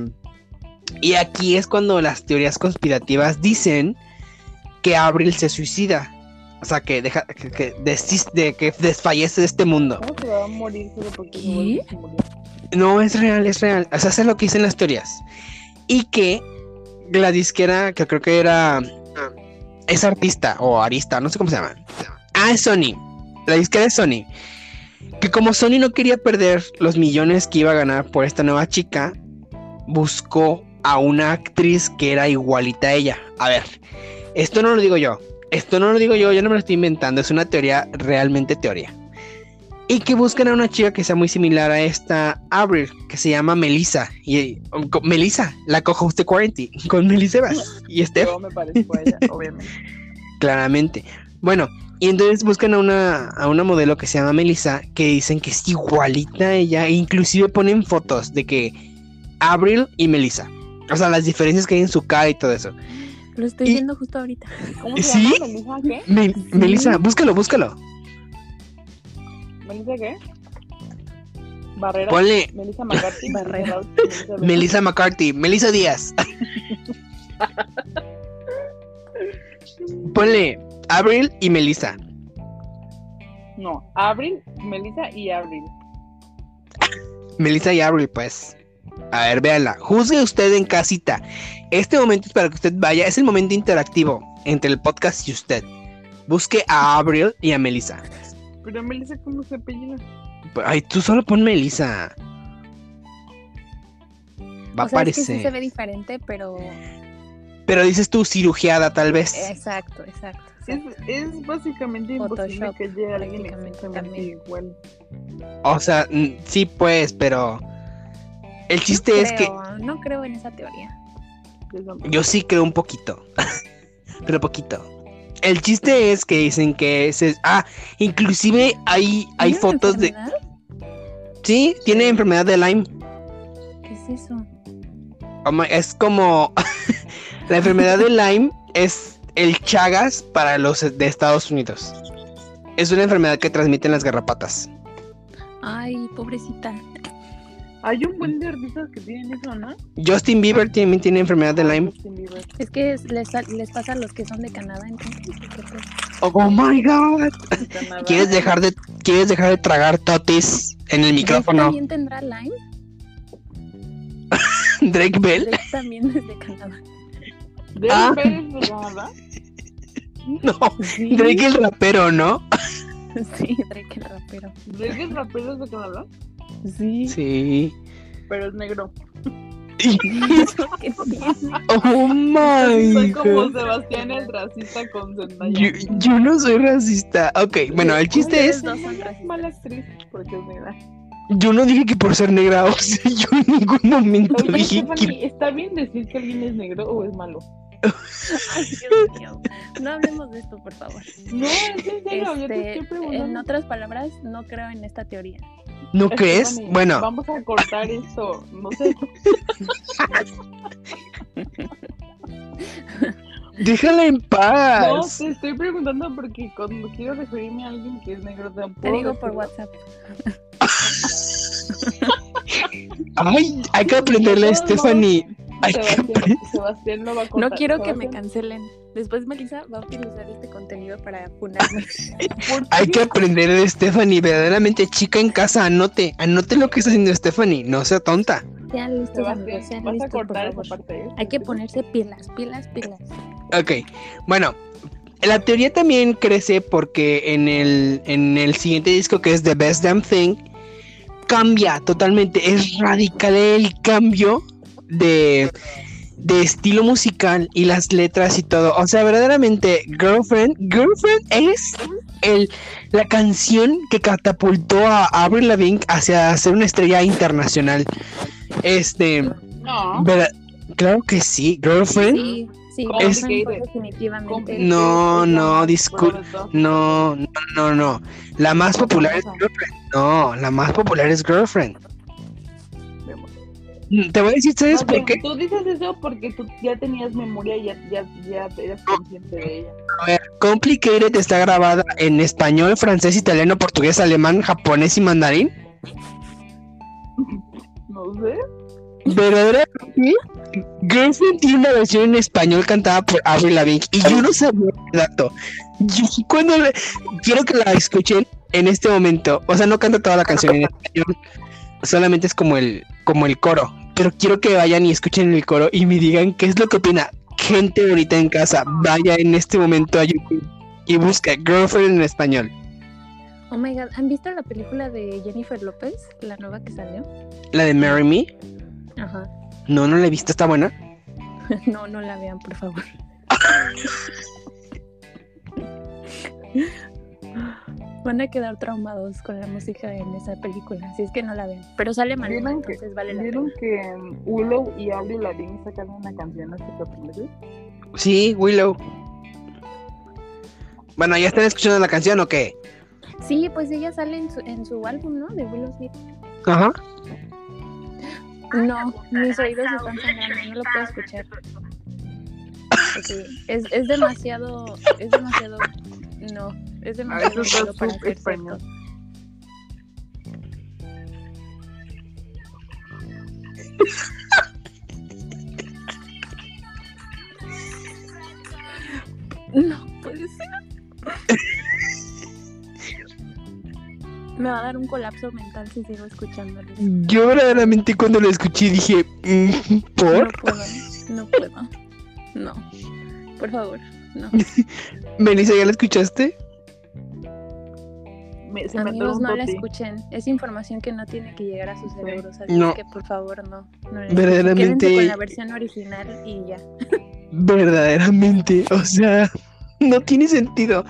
Y aquí es cuando las teorías conspirativas dicen que Avril se suicida. O sea, que deja, que, que desis- de, que desfallece de este mundo. ¿Cómo se va a morir solo porque ¿Qué? se? No, es real, es real. O sea, es lo que dicen las teorías. Y que la disquera, que creo que era. ah, Es artista o arista, no sé cómo se llama. Ah, es Sony. La disquera es Sony. Que como Sony no quería perder los millones que iba a ganar por esta nueva chica, buscó a una actriz que era igualita a ella. A ver, esto no lo digo yo. Esto no lo digo yo, yo no me lo estoy inventando. Es una teoría, realmente teoría. Y que buscan a una chica que sea muy similar a esta Avril, que se llama Melissa. Y um, co- Melissa, la cojo usted 40, <laughs> con Melissa Evas y Steph, Yo me parezco a ella, <laughs> obviamente. claramente. Bueno, y entonces buscan a una, a una modelo que se llama Melissa, que dicen que es igualita a ella, e inclusive ponen fotos de que Avril y Melissa. O sea, las diferencias que hay en su cara y todo eso. Lo estoy y- viendo justo ahorita. <laughs> ¿Cómo se ¿Sí? llama? ¿Melissa qué? Me- Melissa, búscalo, búscalo. ¿Melissa qué? Barrera. Ponle Melissa McCarthy. <laughs> Barrera. Melissa McCarthy, Melissa Díaz. <laughs> Ponle Avril y Melissa. No, Avril, Melissa y Avril. Melissa y Avril, pues. A ver, véanla. Juzgue usted en casita. Este momento es para que usted vaya. Es el momento interactivo entre el podcast y usted. Busque a Abril y a Melissa. Pero Melissa, ¿cómo se apellida? Ay, tú solo pon Melissa. Va a o sea, es que aparecer. sí se ve diferente, pero... Pero dices tú cirugiada, tal vez. Exacto, exacto. Es, exacto. es básicamente imposible Photoshop, que llegue alguien exactamente también. igual. O sea, sí, pues, pero. El chiste no es que creo, No creo en esa teoría. Yo sí creo un poquito. <laughs> pero poquito. El chiste es que dicen que se. Ah, inclusive hay, hay ¿Tiene una fotos de. Sí, tiene enfermedad de Lyme. ¿Qué es eso? Es como. <laughs> la enfermedad de Lyme es el Chagas para los de Estados Unidos. Es una enfermedad que transmiten las garrapatas. Ay, pobrecita. Hay un buen de artistas que tienen eso, ¿no? Justin Bieber también tiene enfermedad de Lyme. Justin Bieber. Es que es- les, les pasa a los que son de Canadá, entonces. ¿o qué pues? Oh my god. Canadá. ¿Quieres dejar de quieres dejar de tragar totis en el ¿Drake micrófono? también tendrá Lyme? <laughs> Drake Bell. Drake también es de Canadá. ¿De Ah. Pérez de Canadá? <laughs> No, Sí, Drake el rapero, ¿no? <laughs> sí, Drake el rapero. ¿Drake es rapero de Canadá? Sí. Sí. Pero es negro. <laughs> Oh my Soy como god. Sebastián el racista con Zendaya. Yo, yo no soy racista. Ok, bueno, el chiste es, mala actriz porque es negra. yo no dije que por ser negra, o sea, yo en ningún momento Oye, dije que ¿está bien decir que alguien es negro o es malo? Ay, Dios mío. No hablemos de esto, por favor. No, es en serio, yo te Este, estoy preguntando. en otras palabras, no creo en esta teoría. ¿No crees? Bueno, Vamos a cortar esto. No sé. <laughs> déjala en No, paz. te estoy preguntando porque cuando quiero referirme a alguien que es negro, te Te digo por WhatsApp. <laughs> Ay, hay que aprenderle a Stephanie. Sebastián, lo va a cortar. No quiero que me cancelen. Después Melissa va a utilizar este contenido para funarme. ¿por <laughs> Hay que aprender de Stephanie, verdaderamente chica en casa, anote, anote lo que está haciendo Stephanie, no sea tonta. Sean listos, amigos, Sebastián, sean vas a listos, por cortar esa favor. parte. ¿eh? Hay que ponerse pilas, pilas, pilas. Ok, bueno, la teoría también crece porque en el, en el siguiente disco que es The Best Damn Thing, cambia totalmente, es radical el cambio de, de estilo musical y las letras y todo. O sea, verdaderamente, Girlfriend, Girlfriend es el, la canción que catapultó a Avril Lavigne hacia ser una estrella internacional. Este, No. vera- claro que sí, Girlfriend. Sí, sí, Es- definitivamente. No, no, discul- disculpa. No, no, no, no. La más popular es Girlfriend. No, la más popular es Girlfriend. Mm, Te voy a decir, ¿sabes por qué? Tú dices eso porque tú ya tenías memoria y ya, ya, ya eras consciente de ella. A ver, Complicated está grabada en español, francés, italiano, portugués, alemán, japonés y mandarín. <laughs> No sé. Verdaderamente, Girlfriend tiene una versión en español cantada por Avril Lavigne y yo no sabía el dato. Yo cuando le- quiero que la escuchen en este momento, o sea, no canta toda la canción en español, solamente es como el como el coro, pero quiero que vayan y escuchen el coro y me digan qué es lo que opina gente ahorita en casa. Vaya en este momento a YouTube y busca Girlfriend en español. Oh my god, ¿han visto la película de Jennifer López? La nueva que salió. La de Marry Me, Ajá. no, no la he visto, está buena. <laughs> No, no la vean, por favor. <laughs> Van a quedar traumados con la música en esa película, así es que no la vean. Pero sale mal, ¿Vieron que- entonces vale la ¿Vieron pena. que Willow y Avril Lavigne sacaron una canción hace cuatro meses? Sí, Willow. Bueno, ¿ya están escuchando la canción o qué? Sí, pues ella sale en su, en su álbum, ¿no? De Willow Smith. Ajá. No, mis oídos están sangrando, no lo puedo escuchar. Sí, es, es demasiado, es demasiado, no, es demasiado malo para ser español. No puede ser. Me va a dar un colapso mental si sigo escuchándolo. Yo verdaderamente cuando lo escuché dije, mm, No ¿por? puedo, no puedo. No. Por favor, no. <laughs> Melissa, ¿ya la escuchaste? Me, se me atoró Amigos, no la escuchen. Es información que no tiene que llegar a sus cerebros. Así No. que por favor, no. no. Verdaderamente- Quédense con la versión original y ya. Verdaderamente, o sea, <laughs> no tiene sentido.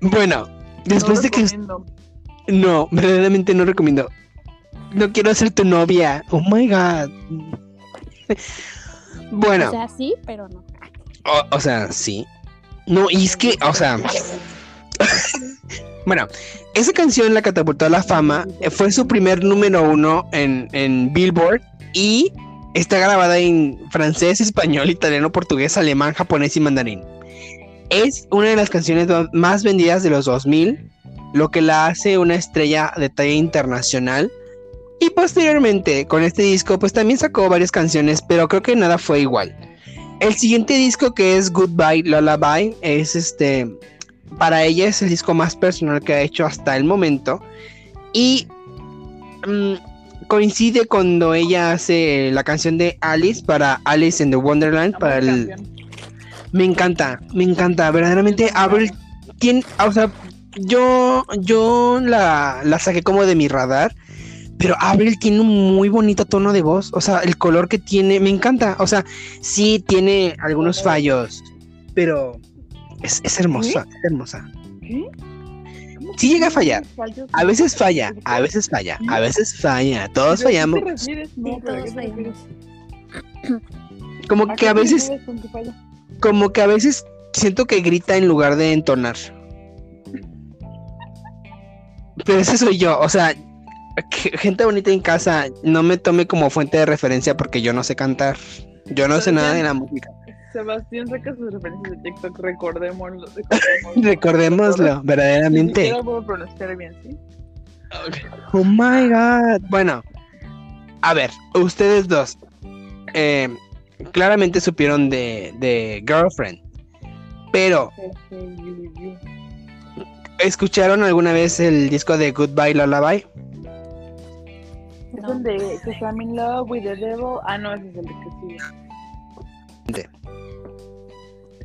Bueno, después No de que... No, verdaderamente no recomiendo. No quiero ser tu novia. Oh my god. Bueno, O sea, sí, pero no. o, o sea, sí. No, y es que, o sea. bueno, esa canción la catapultó a la fama. Fue su primer número uno en, en Billboard. Y está grabada en francés, español, italiano, portugués, alemán, japonés y mandarín. Es una de las canciones más vendidas de los 2000, lo que la hace una estrella de talla internacional. Y posteriormente, con este disco, pues también sacó varias canciones, pero creo que nada fue igual. El siguiente disco que es Goodbye Lullaby es este para ella es el disco más personal que ha hecho hasta el momento. Y mm, coincide cuando ella hace la canción de Alice para Alice in the Wonderland para el me encanta, me encanta, verdaderamente Avril tiene, o sea, yo yo la, la saqué como de mi radar, pero Avril tiene un muy bonito tono de voz, o sea, el color que tiene, me encanta, o sea, sí tiene algunos fallos, pero es, es hermosa, es hermosa. ¿Qué? ¿Cómo Sí llega a fallar. A veces falla, a veces falla, a veces falla, todos ¿Pero a qué fallamos, <clears throat> como ¿A que a veces, como que a veces siento que grita en lugar de entonar. <laughs> Pero ese soy yo, o sea, que- gente bonita en casa, no me tome como fuente de referencia porque yo no sé cantar. Yo no sé nada de la música. Sebastián saca sus referencias de TikTok, recordémoslo. <laughs> recordémoslo. Recordémoslo, verdaderamente. siquiera puedo pronunciar bien, ¿sí? Oh my god. Bueno, a ver, ustedes dos. eh, claramente supieron de, de Girlfriend. Pero. ¿escucharon alguna vez el disco de Goodbye Lullaby? Es No. el de que I'm in love with the devil. Ah, no, ese es el de que sigue. De-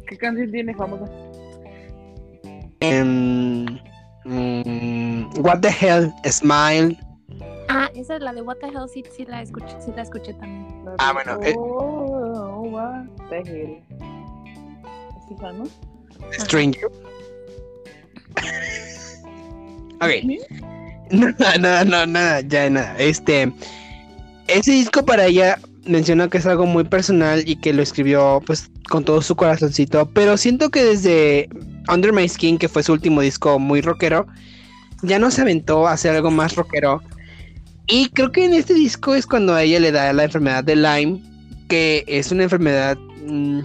¿Qué canción tiene famosa? Em, mm, what the hell, Smile. Ah, esa es la de What the Hell, sí, sí la escuché, sí la escuché también. La Ah, bueno, eh. Oh, what the hell. ¿Es esa, no? Stranger. Ok. ¿Sí? Nada, <laughs> nada, no, nada, ya nada. Este, ese disco para ella mencionó que es algo muy personal y que lo escribió pues con todo su corazoncito, pero siento que desde Under My Skin, que fue su último disco muy rockero, ya no se aventó a hacer algo más rockero. Y creo que en este disco es cuando a ella le da la enfermedad de Lyme, que es una enfermedad mm,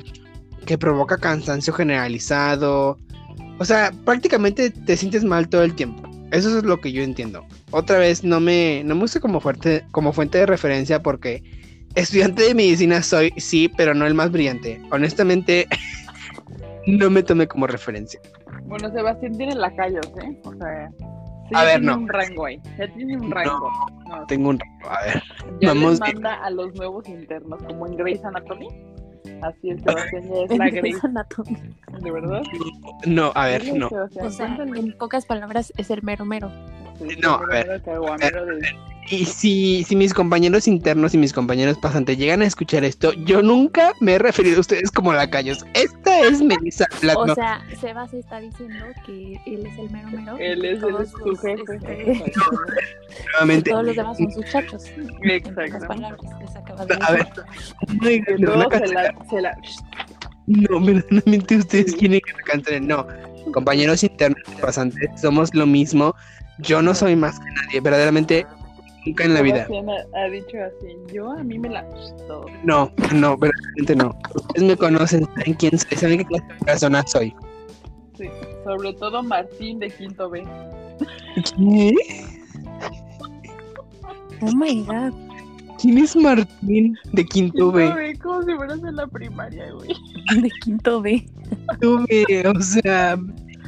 que provoca cansancio generalizado. O sea, prácticamente te sientes mal todo el tiempo. Eso es lo que yo entiendo. Otra vez no me, no me uso como fuerte, como fuente de referencia porque estudiante de medicina soy, sí, pero no el más brillante. Honestamente, <laughs> no me tomé como referencia. Bueno, Sebastián tiene lacayos, ¿eh? O sea, sí, A ya ver, tiene no. un rango ahí. Ya tiene un rango. No, Tengo un a ver. ya vamos les bien. manda a los nuevos internos, como en Grey's Anatomy. Así es, <laughs> Sebastián ya es la Anatomy. ¿de verdad? No, a ver, no. O sea, en pocas palabras, es el mero mero. No, el a ver. Y si, si mis compañeros internos y mis compañeros pasantes llegan a escuchar esto, yo nunca me he referido a ustedes como lacayos. Esta es Melissa Blatno. O sea, Sebas está diciendo que él es el mero mero. Él es, es su jefe. este, <laughs> nuevamente. todos los demás son sus chachos. Palabras, les de A ver, no, todos la se la, se la... No, verdaderamente ustedes Sí. quieren que la cancelen. No, compañeros internos y pasantes, somos lo mismo. Yo no soy más que nadie, verdaderamente nunca en la vida. Ha, ha dicho así, yo a mí me la... Todo. No, no, verdaderamente no. Ustedes me conocen, saben quién soy, saben qué clase de persona soy. Sí, sobre todo Martín de Quinto B. ¿Qué? Oh my god. ¿Quién es Martín de Quinto Quinto B? B, como si fueras en la primaria, güey. De quinto B. Quinto B, o sea,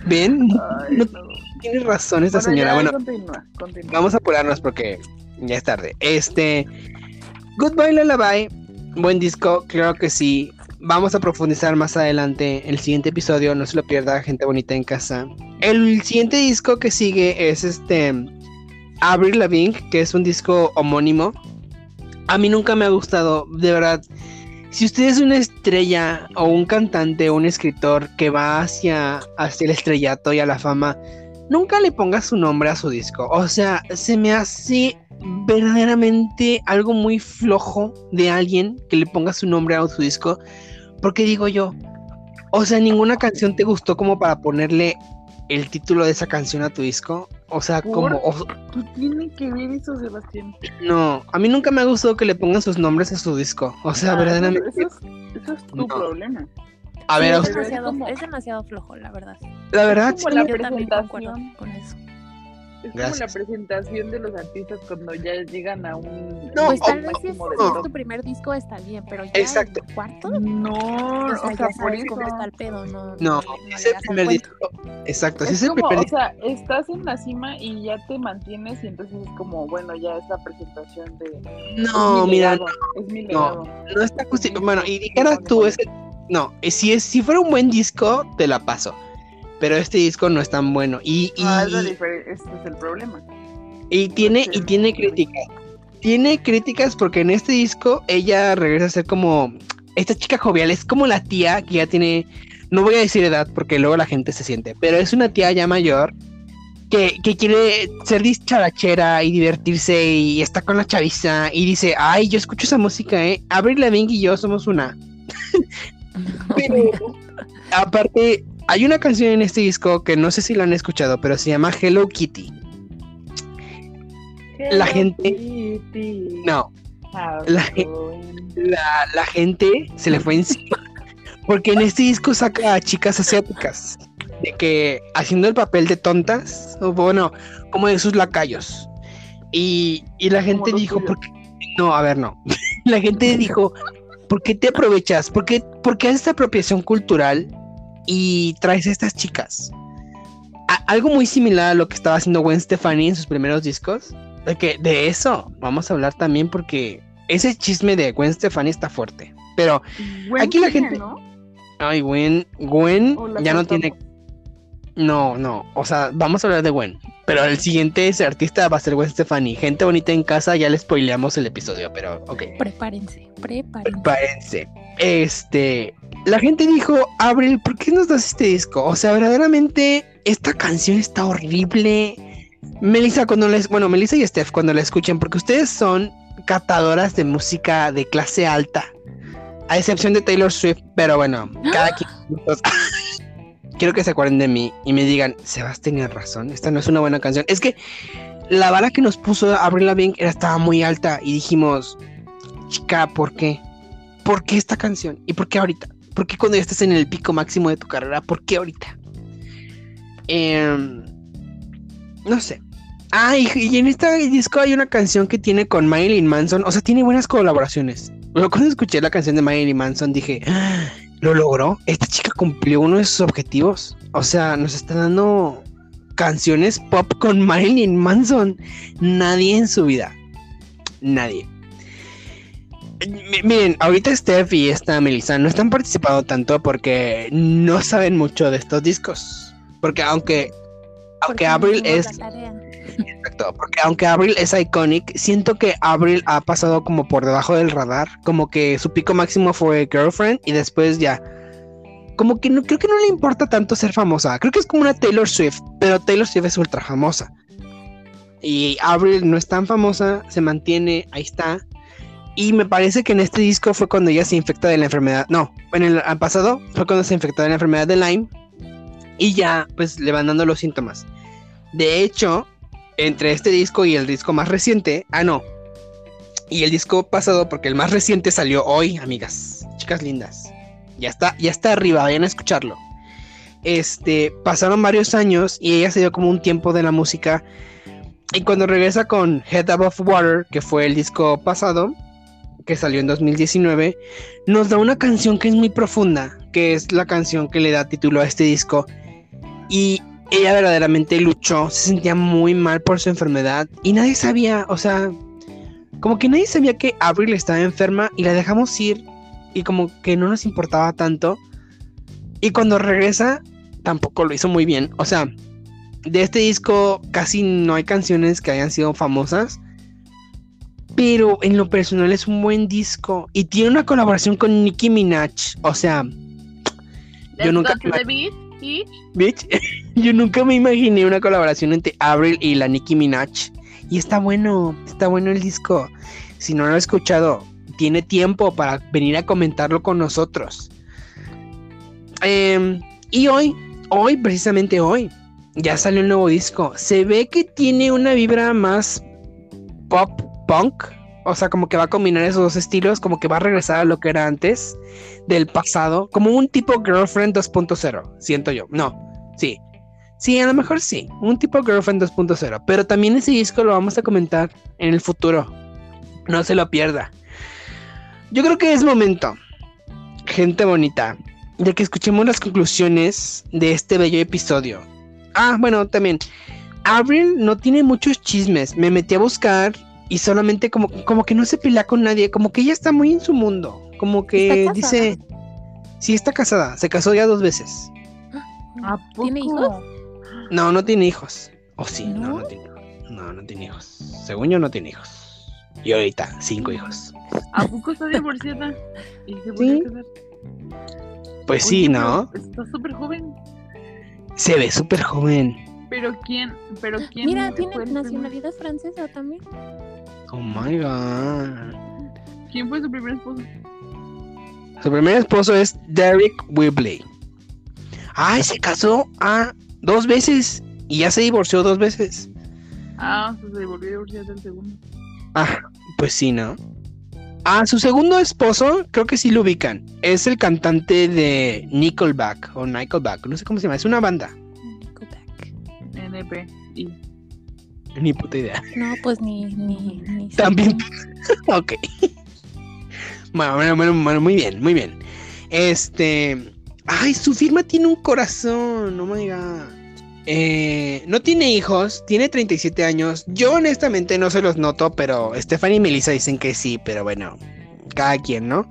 ¿Ven? Ay, No no. Tiene razón esta Bueno, señora. Bueno, continúa, continúa. vamos a apurarnos porque ya es tarde. Este. Goodbye Lullaby. Buen disco, claro que sí. Vamos a profundizar más adelante en el siguiente episodio. No se lo pierda, gente bonita en casa. El siguiente disco que sigue es este. Avril Lavigne, que es un disco homónimo. A mí nunca me ha gustado, de verdad. Si usted es una estrella o un cantante o un escritor que va hacia, hacia el estrellato y a la fama, nunca le ponga su nombre a su disco. O sea, se me hace verdaderamente algo muy flojo de alguien que le ponga su nombre a su disco. Porque digo yo, o sea, ninguna canción te gustó como para ponerle el título de esa canción a tu disco. O sea, ¿Por? como... o- ¿Qué tiene que ver eso, Sebastián? no, a mí nunca me ha gustado que le pongan sus nombres a su disco. O sea, Ah, verdaderamente... Eso es, eso es tu No. problema. A ver, Sí, a es, usted- es demasiado, como- es demasiado flojo, la verdad. la verdad, como sí, la Yo también concuerdo presentación. con eso. Es Gracias. como la presentación de los artistas cuando ya llegan a un No, Pues tal vez si es, es tu primer disco está bien, pero ya Exacto. el cuarto, No, o sea, o sea, por eso. cómo está el pedo, no. no, le es el primer disco. Exacto, si Es es el primer o sea, estás en la cima y ya te mantienes y entonces es como, bueno, ya es la presentación de... No, es mi mira, legado, es mi no. legado. no está justificado. Bueno, y dijeras tú, ese. No, eh, si, es, si fuera un buen disco, te la paso. Pero este disco no es tan bueno. Y, y, Ah, es este es el problema. y tiene, y tiene críticas. Tiene críticas porque en este disco ella regresa a ser como esta chica jovial. Es como la tía que ya tiene. No voy a decir edad porque luego la gente se siente. Pero es una tía ya mayor que, que quiere ser dicharachera y divertirse y está con la chaviza y dice, ay, yo escucho esa música, ¿eh? Avril Lavigne y yo somos una. <laughs> Pero aparte, hay una canción en este disco que no sé si la han escuchado, pero se llama Hello Kitty. La gente- Kitty, No, la gente se le fue encima. Porque en este disco saca a chicas asiáticas. De que haciendo el papel de tontas, o bueno, como de sus lacayos. Y, y la gente dijo. No, a ver, no. <laughs> La gente dijo, ¿por qué te aprovechas? ¿Por qué, por qué haces esta apropiación cultural y traes a estas chicas? A- algo muy similar a lo que estaba haciendo Gwen Stefani en sus primeros discos. De que de eso vamos a hablar también porque ese chisme de Gwen Stefani está fuerte. Pero, Gwen Aquí la gente- ¿no? ay, Gwen, Gwen ¿O la ya no tiene. No, no, o sea, vamos a hablar de Gwen. Pero el siguiente ese artista va a ser Gwen Stefani. Gente bonita en casa, ya le spoileamos el episodio, pero ok. Prepárense, prepárense. Prepárense. Este. La gente dijo, Abril, ¿por qué nos das este disco? O sea, verdaderamente, esta canción está horrible. Melissa, cuando les. Bueno, Melissa y Steph, cuando la escuchen, porque ustedes son catadoras de música de clase alta. A excepción de Taylor Swift, pero bueno, cada quien. <gasps> <laughs> Quiero que se acuerden de mí y me digan, Sebas tenía razón, esta no es una buena canción. Es que la vara que nos puso Avril Lavigne era, estaba muy alta y dijimos, chica, ¿por qué? ¿Por qué esta canción? ¿Y por qué ahorita? ¿Por qué cuando ya estás en el pico máximo de tu carrera? ¿Por qué ahorita? Em, no sé. Ah, y, y en este disco hay una canción que tiene con Marilyn Manson. O sea, tiene buenas colaboraciones. Luego cuando escuché la canción de Marilyn Manson dije, "Ah, lo logró. Esta chica cumplió uno de sus objetivos. O sea, nos está dando canciones pop con Marilyn Manson. Nadie en su vida. Nadie. Mi- Miren, ahorita Steph y esta Melissa no están participando tanto porque no saben mucho de estos discos. Porque aunque, aunque Porque no Avril hicimos es la tarea. Exacto, porque aunque Avril es iconic, siento que Avril ha pasado como por debajo del radar, como que su pico máximo fue Girlfriend y después ya. Como que no creo que no le importa tanto ser famosa. Creo que es como una Taylor Swift, pero Taylor Swift es ultra famosa. Y Avril no es tan famosa, se mantiene, ahí está. Y me parece que en este disco fue cuando ella se infecta de la enfermedad. No, en el pasado fue cuando se infectó de la enfermedad de Lyme. Y ya, pues le van dando los síntomas. De hecho, entre este disco y el disco más reciente, ah no, y el disco pasado, porque el más reciente salió hoy, amigas, chicas lindas, ya está, ya está arriba, vayan a escucharlo. Este, pasaron varios años y ella se dio como un tiempo de la música. Y cuando regresa con Head Above Water, que fue el disco pasado, que salió en 2019, nos da una canción que es muy profunda, que es la canción que le da título a este disco. Y ella verdaderamente luchó, se sentía muy mal por su enfermedad y nadie sabía, o sea, como que nadie sabía que Avril estaba enferma y la dejamos ir y como que no nos importaba tanto. Y cuando regresa, tampoco lo hizo muy bien. O sea, de este disco casi no hay canciones que hayan sido famosas. Pero en lo personal es un buen disco. Y tiene una colaboración con Nicki Minaj. O sea, Let's nunca bitch, <laughs> yo nunca me imaginé una colaboración entre Avril y la Nicki Minaj. Y está bueno, está bueno el disco. Si no lo ha escuchado, tiene tiempo para venir a comentarlo con nosotros. Em, y hoy, hoy, precisamente hoy, ya salió el nuevo disco. Se ve que tiene una vibra más pop punk. O sea, como que va a combinar esos dos estilos, como que va a regresar a lo que era antes del pasado, como un tipo Girlfriend 2.0, siento yo. No, sí. Sí, a lo mejor sí, un tipo Girlfriend 2.0, pero también ese disco lo vamos a comentar en el futuro. No se lo pierda. Yo creo que es momento, gente bonita, de que escuchemos las conclusiones de este bello episodio. Ah, bueno, también. Avril no tiene muchos chismes. Me metí a buscar y solamente como, como que no se pelea con nadie. Como que ella está muy en su mundo. Como que dice. Sí, está casada. Se casó ya dos veces. ¿A ¿Tiene poco? hijos? No, no tiene hijos. O sí, no, ¿No? no tiene hijos. No, no tiene hijos. Según yo, no tiene hijos. Y ahorita, cinco hijos. ¿A poco está divorciada? <laughs> ¿Y se Sí. a casar? Pues sí, ¿no? Está súper joven. Se ve súper joven. Pero quién, pero quién. Mira, tiene nacionalidad francesa también. Oh my god. ¿Quién fue su primer esposo? Su primer esposo es Derek Whibley. Ay, se casó ah, dos veces y ya se divorció dos veces. Ah, se volvió a divorciar del segundo. Ah, pues sí, ¿no? Ah, su segundo esposo, creo que sí lo ubican. Es el cantante de Nickelback o Nickelback, no sé cómo se llama, es una banda. Go back. NP. Y Ni puta idea. No, pues ni, ni, ni sé. También. <laughs> ok. Bueno, bueno, bueno, bueno, muy bien, muy bien. Este. Ay, su firma tiene un corazón. Oh my god. Eh, no tiene hijos, tiene 37 años. Yo honestamente no se los noto, pero Stephanie y Melissa dicen que sí, pero bueno, cada quien, ¿no?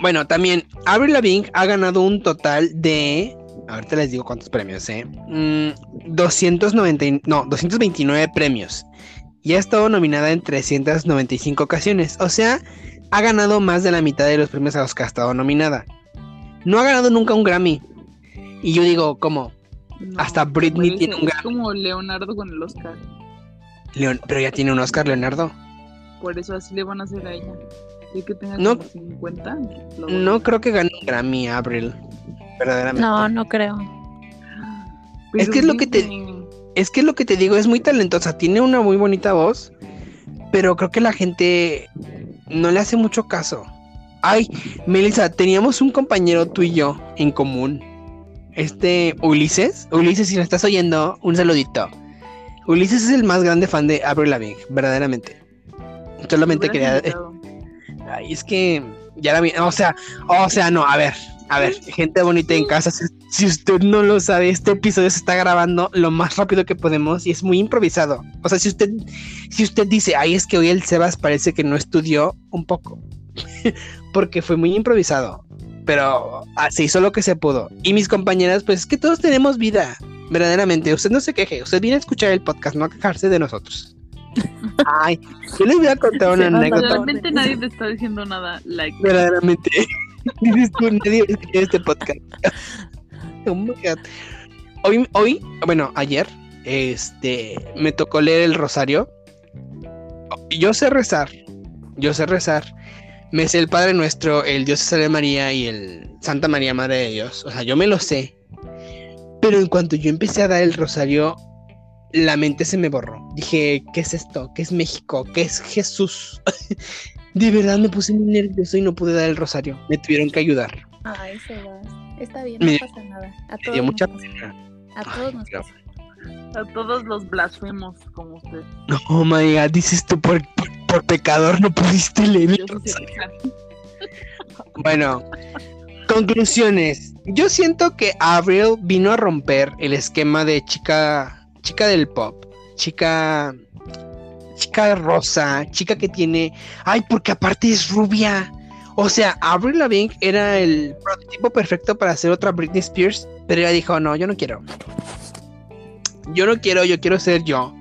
Bueno, también Avril Lavigne ha ganado un total de. Ahorita les digo cuántos premios, ¿eh? Mm, 290, y- no, 229 premios y ha estado nominada en 395 ocasiones. O sea, ha ganado más de la mitad de los premios a los que ha estado nominada. No ha ganado nunca un Grammy. Y yo digo, ¿cómo? no, Hasta Britney tiene un es Grammy. como Leonardo con el Oscar. Leon- pero ya tiene un Oscar, Leonardo. Por eso así le van a hacer a ella. Y que tenga No. como 50. lo- No creo que gane un Grammy, Abril. Verdaderamente. No, no creo. Es que es lo que te- Es que lo que te digo es muy talentosa. Tiene una muy bonita voz. Pero creo que la gente no le hace mucho caso. Ay, Melissa, teníamos un compañero tú y yo en común. Este Ulises. Ulises, si lo estás oyendo, un saludito. Ulises es el más grande fan de Avril Lavigne, verdaderamente. Solamente me quería. <laughs> Ay, es que ya la vi. O sea, o sea, no, a ver, a ver, gente bonita en casa. Si, si usted no lo sabe, este episodio se está grabando lo más rápido que podemos y es muy improvisado. O sea, si usted, si usted dice, ay, es que hoy el Sebas parece que no estudió un poco. <laughs> Porque fue muy improvisado. Pero ah, se hizo lo que se pudo. Y mis compañeras, pues es que todos tenemos vida. Verdaderamente, usted no se queje, usted viene a escuchar el podcast, no a quejarse de nosotros. <laughs> Ay, yo les voy a contar una anécdota. Realmente nadie te está diciendo nada. Like, Verdaderamente. <laughs> Dices tú, nadie escucha este podcast. Oh my God. Hoy, hoy, bueno, ayer, este, me tocó leer el rosario. Yo sé rezar. Yo sé rezar. Me sé el Padre Nuestro, el Dios salve María y el Santa María Madre de Dios. O sea, yo me lo sé. Pero en cuanto yo empecé a dar el rosario, la mente se me borró. Dije, ¿qué es esto? ¿Qué es México? ¿Qué es Jesús? <laughs> De verdad me puse muy nervioso y no pude dar el rosario. Me tuvieron que ayudar. Ay, Sebas. Está bien, Me- no pasa nada. A Me todos dio nos mucha pasa. pena. A todos nos Ay, pasa. a todos los blasfemos como usted. Oh my god, dices tú por, por, por pecador no pudiste leer. <laughs> Bueno, Conclusiones. Yo siento que Avril vino a romper el esquema de chica, chica del pop, chica, chica rosa, chica que tiene, ay, porque aparte es rubia. O sea, Avril Lavigne era el prototipo perfecto para hacer otra Britney Spears, pero ella dijo, no, yo no quiero. Yo no quiero, yo quiero ser yo.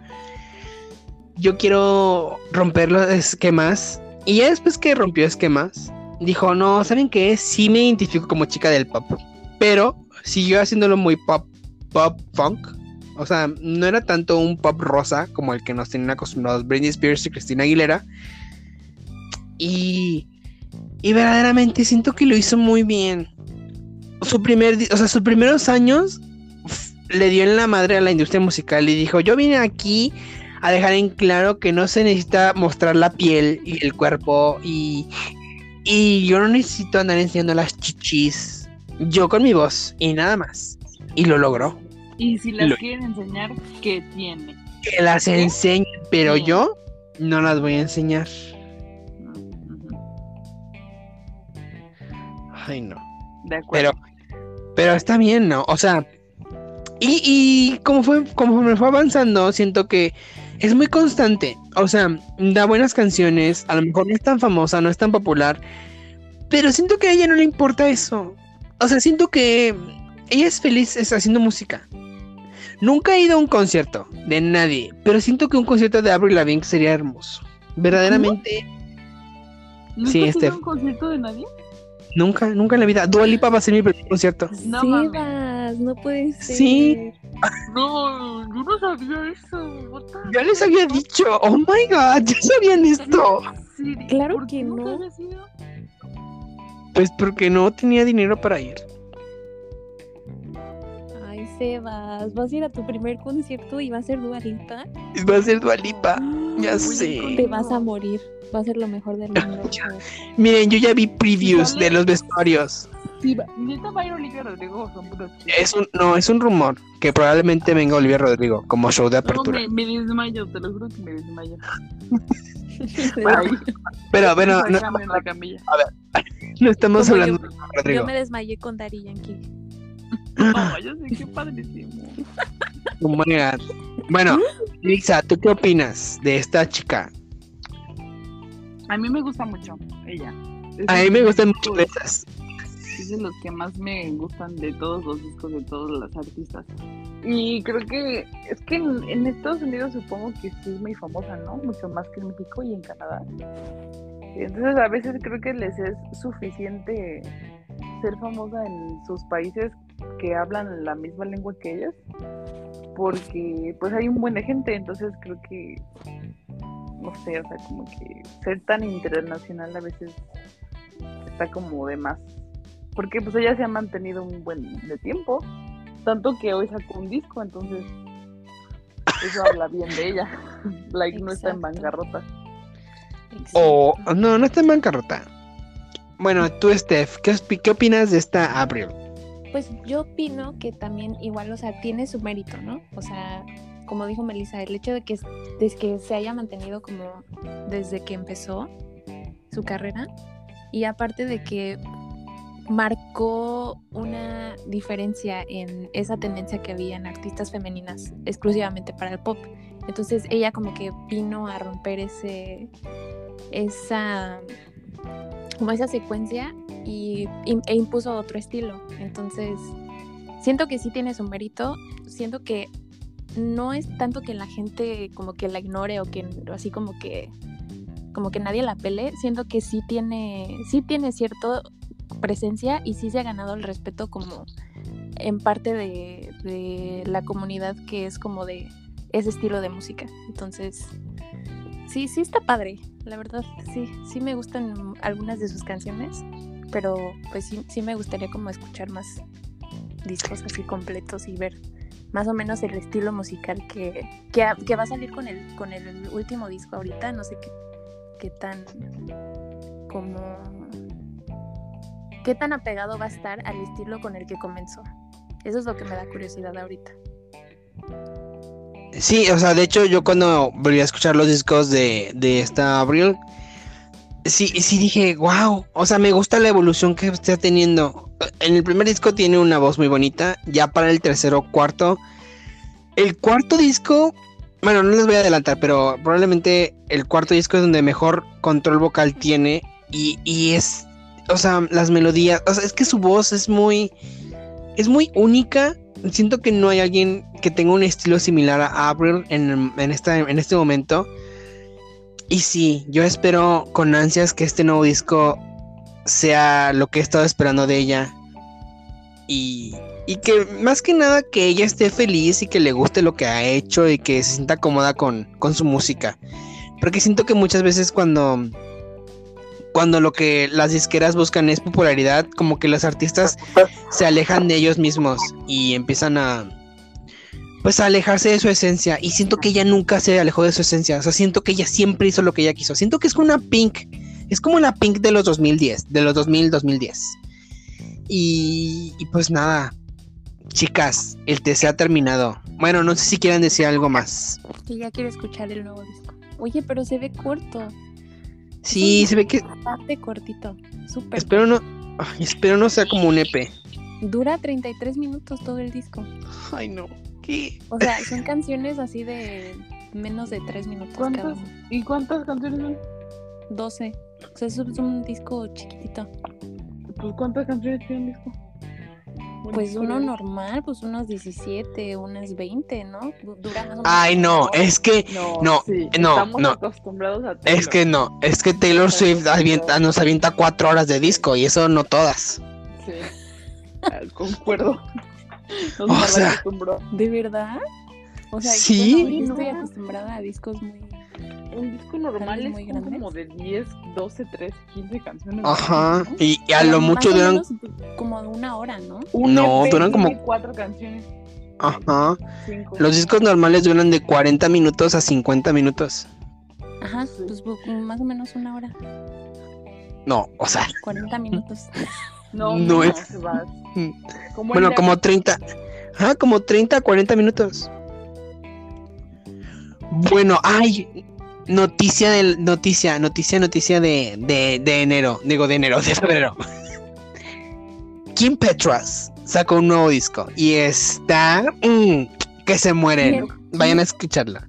Yo quiero romper los esquemas. Y ya después que rompió esquemas, dijo, no, ¿saben qué? Sí me identifico como chica del pop. Pero siguió haciéndolo muy pop, pop funk. O sea, no era tanto un pop rosa como el que nos tenían acostumbrados Britney Spears y Christina Aguilera. Y, y verdaderamente siento que lo hizo muy bien. Su primer, o sea, sus primeros años le dio en la madre a la industria musical y dijo, yo vine aquí a dejar en claro que no se necesita mostrar la piel y el cuerpo y, y yo no necesito andar enseñando las chichis. Yo con mi voz y nada más. Y lo logró. Y si las Lo- quieren enseñar, ¿qué tiene? Que las enseñe, pero yo no las voy a enseñar. Ay, no. De acuerdo. Pero, pero está bien, ¿no? O sea, y, y como fue, como me fue avanzando, siento que es muy constante. O sea, da buenas canciones, a lo mejor no es tan famosa, no es tan popular, pero siento que a ella no le importa eso. O sea, siento que ella es feliz es haciendo música. Nunca he ido a un concierto de nadie, pero siento que un concierto de Avril Lavigne sería hermoso. Verdaderamente, ¿Nunca sí, has ido a Steph. un concierto de nadie? nunca, nunca en la vida. Dua Lipa va a ser mi primer concierto. No. Sebas, no puede ser. Sí. No, yo no sabía eso. Ya les había dicho, oh my god, ya sabían esto. Sí, Claro ¿por qué que no. Pues porque no tenía dinero para ir. Ay, Sebas, vas a ir a tu primer concierto y va a ser Dua Lipa. Va a ser Dualipa. Ya Voy sé. Te vas a morir. Va a ser lo mejor del mundo. Ya. <laughs> Miren, yo ya vi previews de los vestuarios. Sí, va- neta va a ir Olivia Rodrigo o son puros? Es un, no, es un rumor que probablemente venga Olivia Rodrigo como show de No, apertura. me, me desmayo, te lo juro que me desmayo. <laughs> Bueno, Pero bueno, no, en la camilla. <laughs> no estamos Como hablando yo- de Yo Rodrigo. me desmayé con Daddy Yankee. No, yo sé qué padrísimo. <laughs> Oh my God. Bueno, Lisa, ¿tú qué opinas de esta chica? A mí me gusta mucho ella. Es A mí me gustan mucho de esas. Es los que más me gustan de todos los discos de todos los artistas. Y creo que es que en, en Estados Unidos supongo que sí es muy famosa, ¿no? Mucho más que en México y en Canadá. Entonces a veces creo que les es suficiente ser famosa en sus países que hablan la misma lengua que ellas. Porque pues hay un buen de gente, entonces creo que no sé, o sea, como que ser tan internacional a veces está como de más. Porque pues ella se ha mantenido un buen de tiempo. Tanto que hoy sacó un disco, entonces eso habla bien de ella. <laughs> Like no está en Exacto. bancarrota. O no, no está en bancarrota. Bueno, tú, Steph, ¿qué, qué opinas de esta Abril? Pues yo opino que también igual, o sea, tiene su mérito, ¿no? O sea, como dijo Melissa, el hecho de que, de que se haya mantenido como desde que empezó su carrera y aparte de que marcó una diferencia en esa tendencia que había en artistas femeninas exclusivamente para el pop. Entonces ella como que vino a romper ese esa como esa secuencia y, e impuso otro estilo. Entonces, siento que sí tiene su mérito, siento que no es tanto que la gente como que la ignore o que así como que como que nadie la pele, siento que sí tiene sí tiene cierto presencia y sí se ha ganado el respeto como en parte de, la comunidad que es como de ese estilo de música. Entonces, sí, sí está padre, la verdad, sí, sí me gustan algunas de sus canciones, pero pues sí, sí me gustaría como escuchar más discos así completos y ver más o menos el estilo musical que, que, que va a salir con el, con el último disco ahorita, no sé qué, qué tan como qué tan apegado va a estar al estilo con el que comenzó. Eso es lo que me da curiosidad ahorita. Sí, o sea, de hecho, yo cuando volví a escuchar los discos de, de esta Abril, sí, sí dije, wow, o sea, me gusta la evolución que está teniendo. en el primer disco tiene una voz muy bonita, ya para el tercero, cuarto. El cuarto disco, bueno, no les voy a adelantar, pero probablemente el cuarto disco es donde mejor control vocal tiene y, y es, o sea, las melodías, o sea, es que su voz es muy, es muy única. Siento que no hay alguien que tenga un estilo similar a Avril en, en, esta, en este momento. Y sí, yo espero con ansias que este nuevo disco sea lo que he estado esperando de ella. Y, y que más que nada que ella esté feliz y que le guste lo que ha hecho y que se sienta cómoda con, con su música. Porque siento que muchas veces cuando, cuando lo que las disqueras buscan es popularidad, como que los artistas se alejan de ellos mismos y empiezan a pues alejarse de su esencia. Y siento que ella nunca se alejó de su esencia. O sea, siento que ella siempre hizo lo que ella quiso. Siento que es como una Pink. Es como la Pink de los 2010, de los 2000, 2010. Y, pues nada, chicas, el TC ha terminado. Bueno, no sé si quieren decir algo más. Que ya quiero escuchar el nuevo disco. Oye, pero se ve corto. Sí, se ve que. Bastante cortito. Súper. Espero no. ay, espero no sea como un EP. Dura 33 minutos todo el disco. Ay, no. ¿Qué? O sea, son canciones así de menos de 3 minutos cada ¿Cuántas? una. ¿Y cuántas canciones son? 12. O sea, eso es un disco chiquitito. Pues ¿cuántas canciones tiene un disco? Pues disco uno normal, pues unos 17, unas 20, ¿no? Du- Dura más o menos Ay, no. Es que. No, No, sí, no, estamos no. acostumbrados a Es Taylor. que no. Es que Taylor Swift avienta- nos avienta cuatro horas de disco y eso no todas. Sí. Ah, Concuerdo. <laughs> Nos O sea- acostumbró. ¿De verdad? O sea, Sí. bueno, yo estoy acostumbrada a discos muy... Un disco normal es muy como, de 10, 12, 13, 15 canciones. Ajá. ¿no? Y, y a lo mucho duran. como de una hora, ¿no? Un No, EP duran como- cuatro canciones. Ajá. Cinco. Los discos normales duran de 40 minutos a 50 minutos. Ajá, pues como más o menos una hora, No, o sea. 40 minutos. <laughs> No, no no, es-. Como Bueno, como 30. Ajá, como 30 a 40 minutos. Bueno, ay. Noticia del. Noticia, noticia, noticia de, de, de enero. Digo, de enero, de febrero. <laughs> Kim Petras sacó un nuevo disco. Y está. mm, que se mueren. Vayan a escucharla.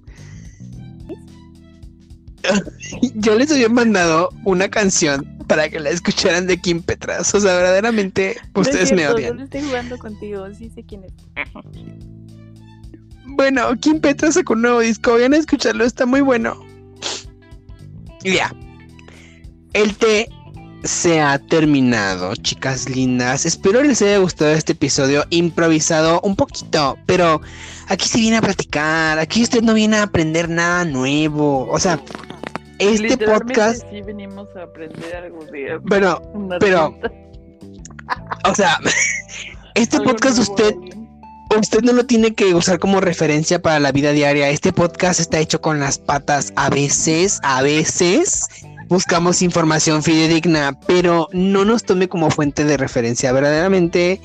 <laughs> Yo les había mandado una canción para que la escucharan de Kim Petras. O sea, verdaderamente No ustedes me odian. Estoy jugando contigo, sí sé quién es. Bueno, Kim Petras sacó un nuevo disco. Vayan a escucharlo, está muy bueno. Ya. El té se ha terminado, chicas lindas. Espero les haya gustado este episodio improvisado un poquito, pero aquí se viene a platicar. Aquí usted no viene a aprender nada nuevo. O sea, este podcast, Sí, venimos a aprender algo de. bueno, pero- o sea, <laughs> este algo podcast usted. Usted no lo tiene que usar como referencia para la vida diaria. Este podcast está hecho con las patas. A veces, a veces buscamos información fidedigna, pero no nos tome como fuente de referencia. Verdaderamente,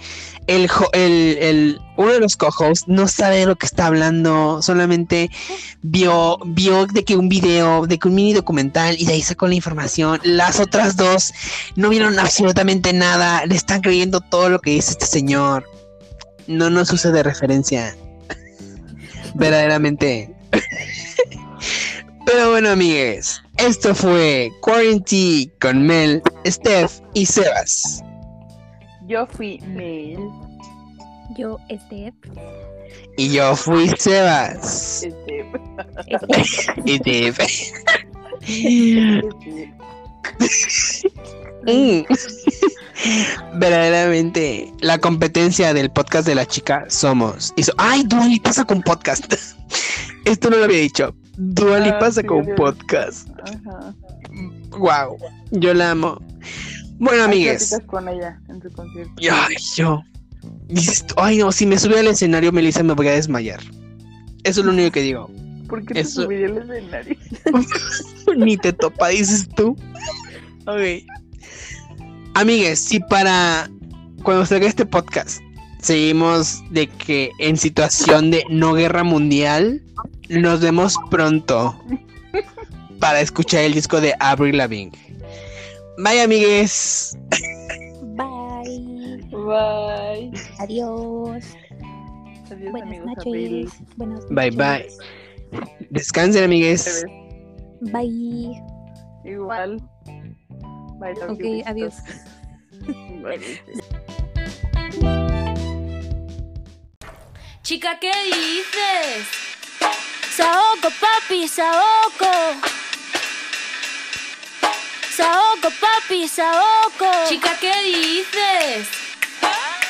el, uno de los co-hosts no sabe de lo que está hablando. Solamente vio, vio de que un video, de que un mini documental y de ahí sacó la información. Las otras dos no vieron absolutamente nada. Le están creyendo todo lo que dice este señor no nos use de referencia. Verdaderamente. Pero bueno, amigues, esto fue Quarantine con Mel, Steph y Sebas. Yo fui Mel. Yo, este, Y yo fui Sebas. <laughs> Y Steph. <laughs> Verdaderamente, la competencia del podcast de la chica somos. So- ¡Ay, Dua Lipa sacó un podcast! <laughs> Esto no lo había dicho. Dua Ah, sí, un obvio. podcast. Ajá. Wow, yo la amo. Bueno, Ahí amigues. con ella en su concierto. Ay, yo. Ay, no, si me sube al escenario, Melissa, me voy a desmayar. Eso es lo único que digo. ¿Por qué te Eso- subiría al escenario? <laughs> Ni te topa, dices tú. Ok. Amigues, si para cuando salga este podcast seguimos de que en situación de no guerra mundial, nos vemos pronto para escuchar el disco de Avril Lavigne. Bye, amigues. Bye. Bye. Adiós. Adiós, Buenas amigos. Noches. Buenas Bye noches. bye. Descansen, amigues. Bye. Igual. Bye, Ok, adiós. Bye. Chica, ¿qué dices? Saoco, papi, saoco. Saoco, papi, saoco. Chica, ¿qué dices?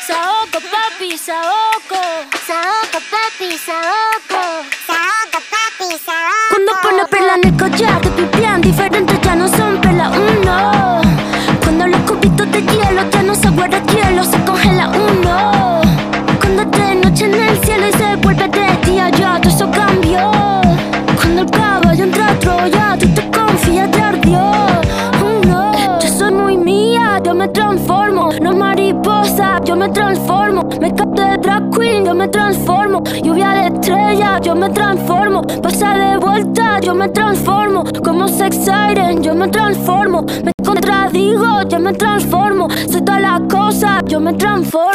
Saoco, papi, saoco. Saoco, papi, saoco. Saoco, papi, saoco. Cuando pone perla en el collar te pipián diferentes ya no son perla uno. Cuando los cubitos de hielo ya no se guarda hielo, se congela uno. Cuando es de noche en el cielo y se vuelve de día ya todo eso cambió. Cuando el caballo entra a Troya, tú te confías de ardió. Uno. Yo soy muy mía, yo me transformo. Yo me transformo. Me de drag queen, yo me transformo. Lluvia de estrella, yo me transformo. Pasa de vuelta, yo me transformo. Como sex siren, yo me transformo. Me contradigo, yo me transformo. Soy todas las cosas, yo me transformo.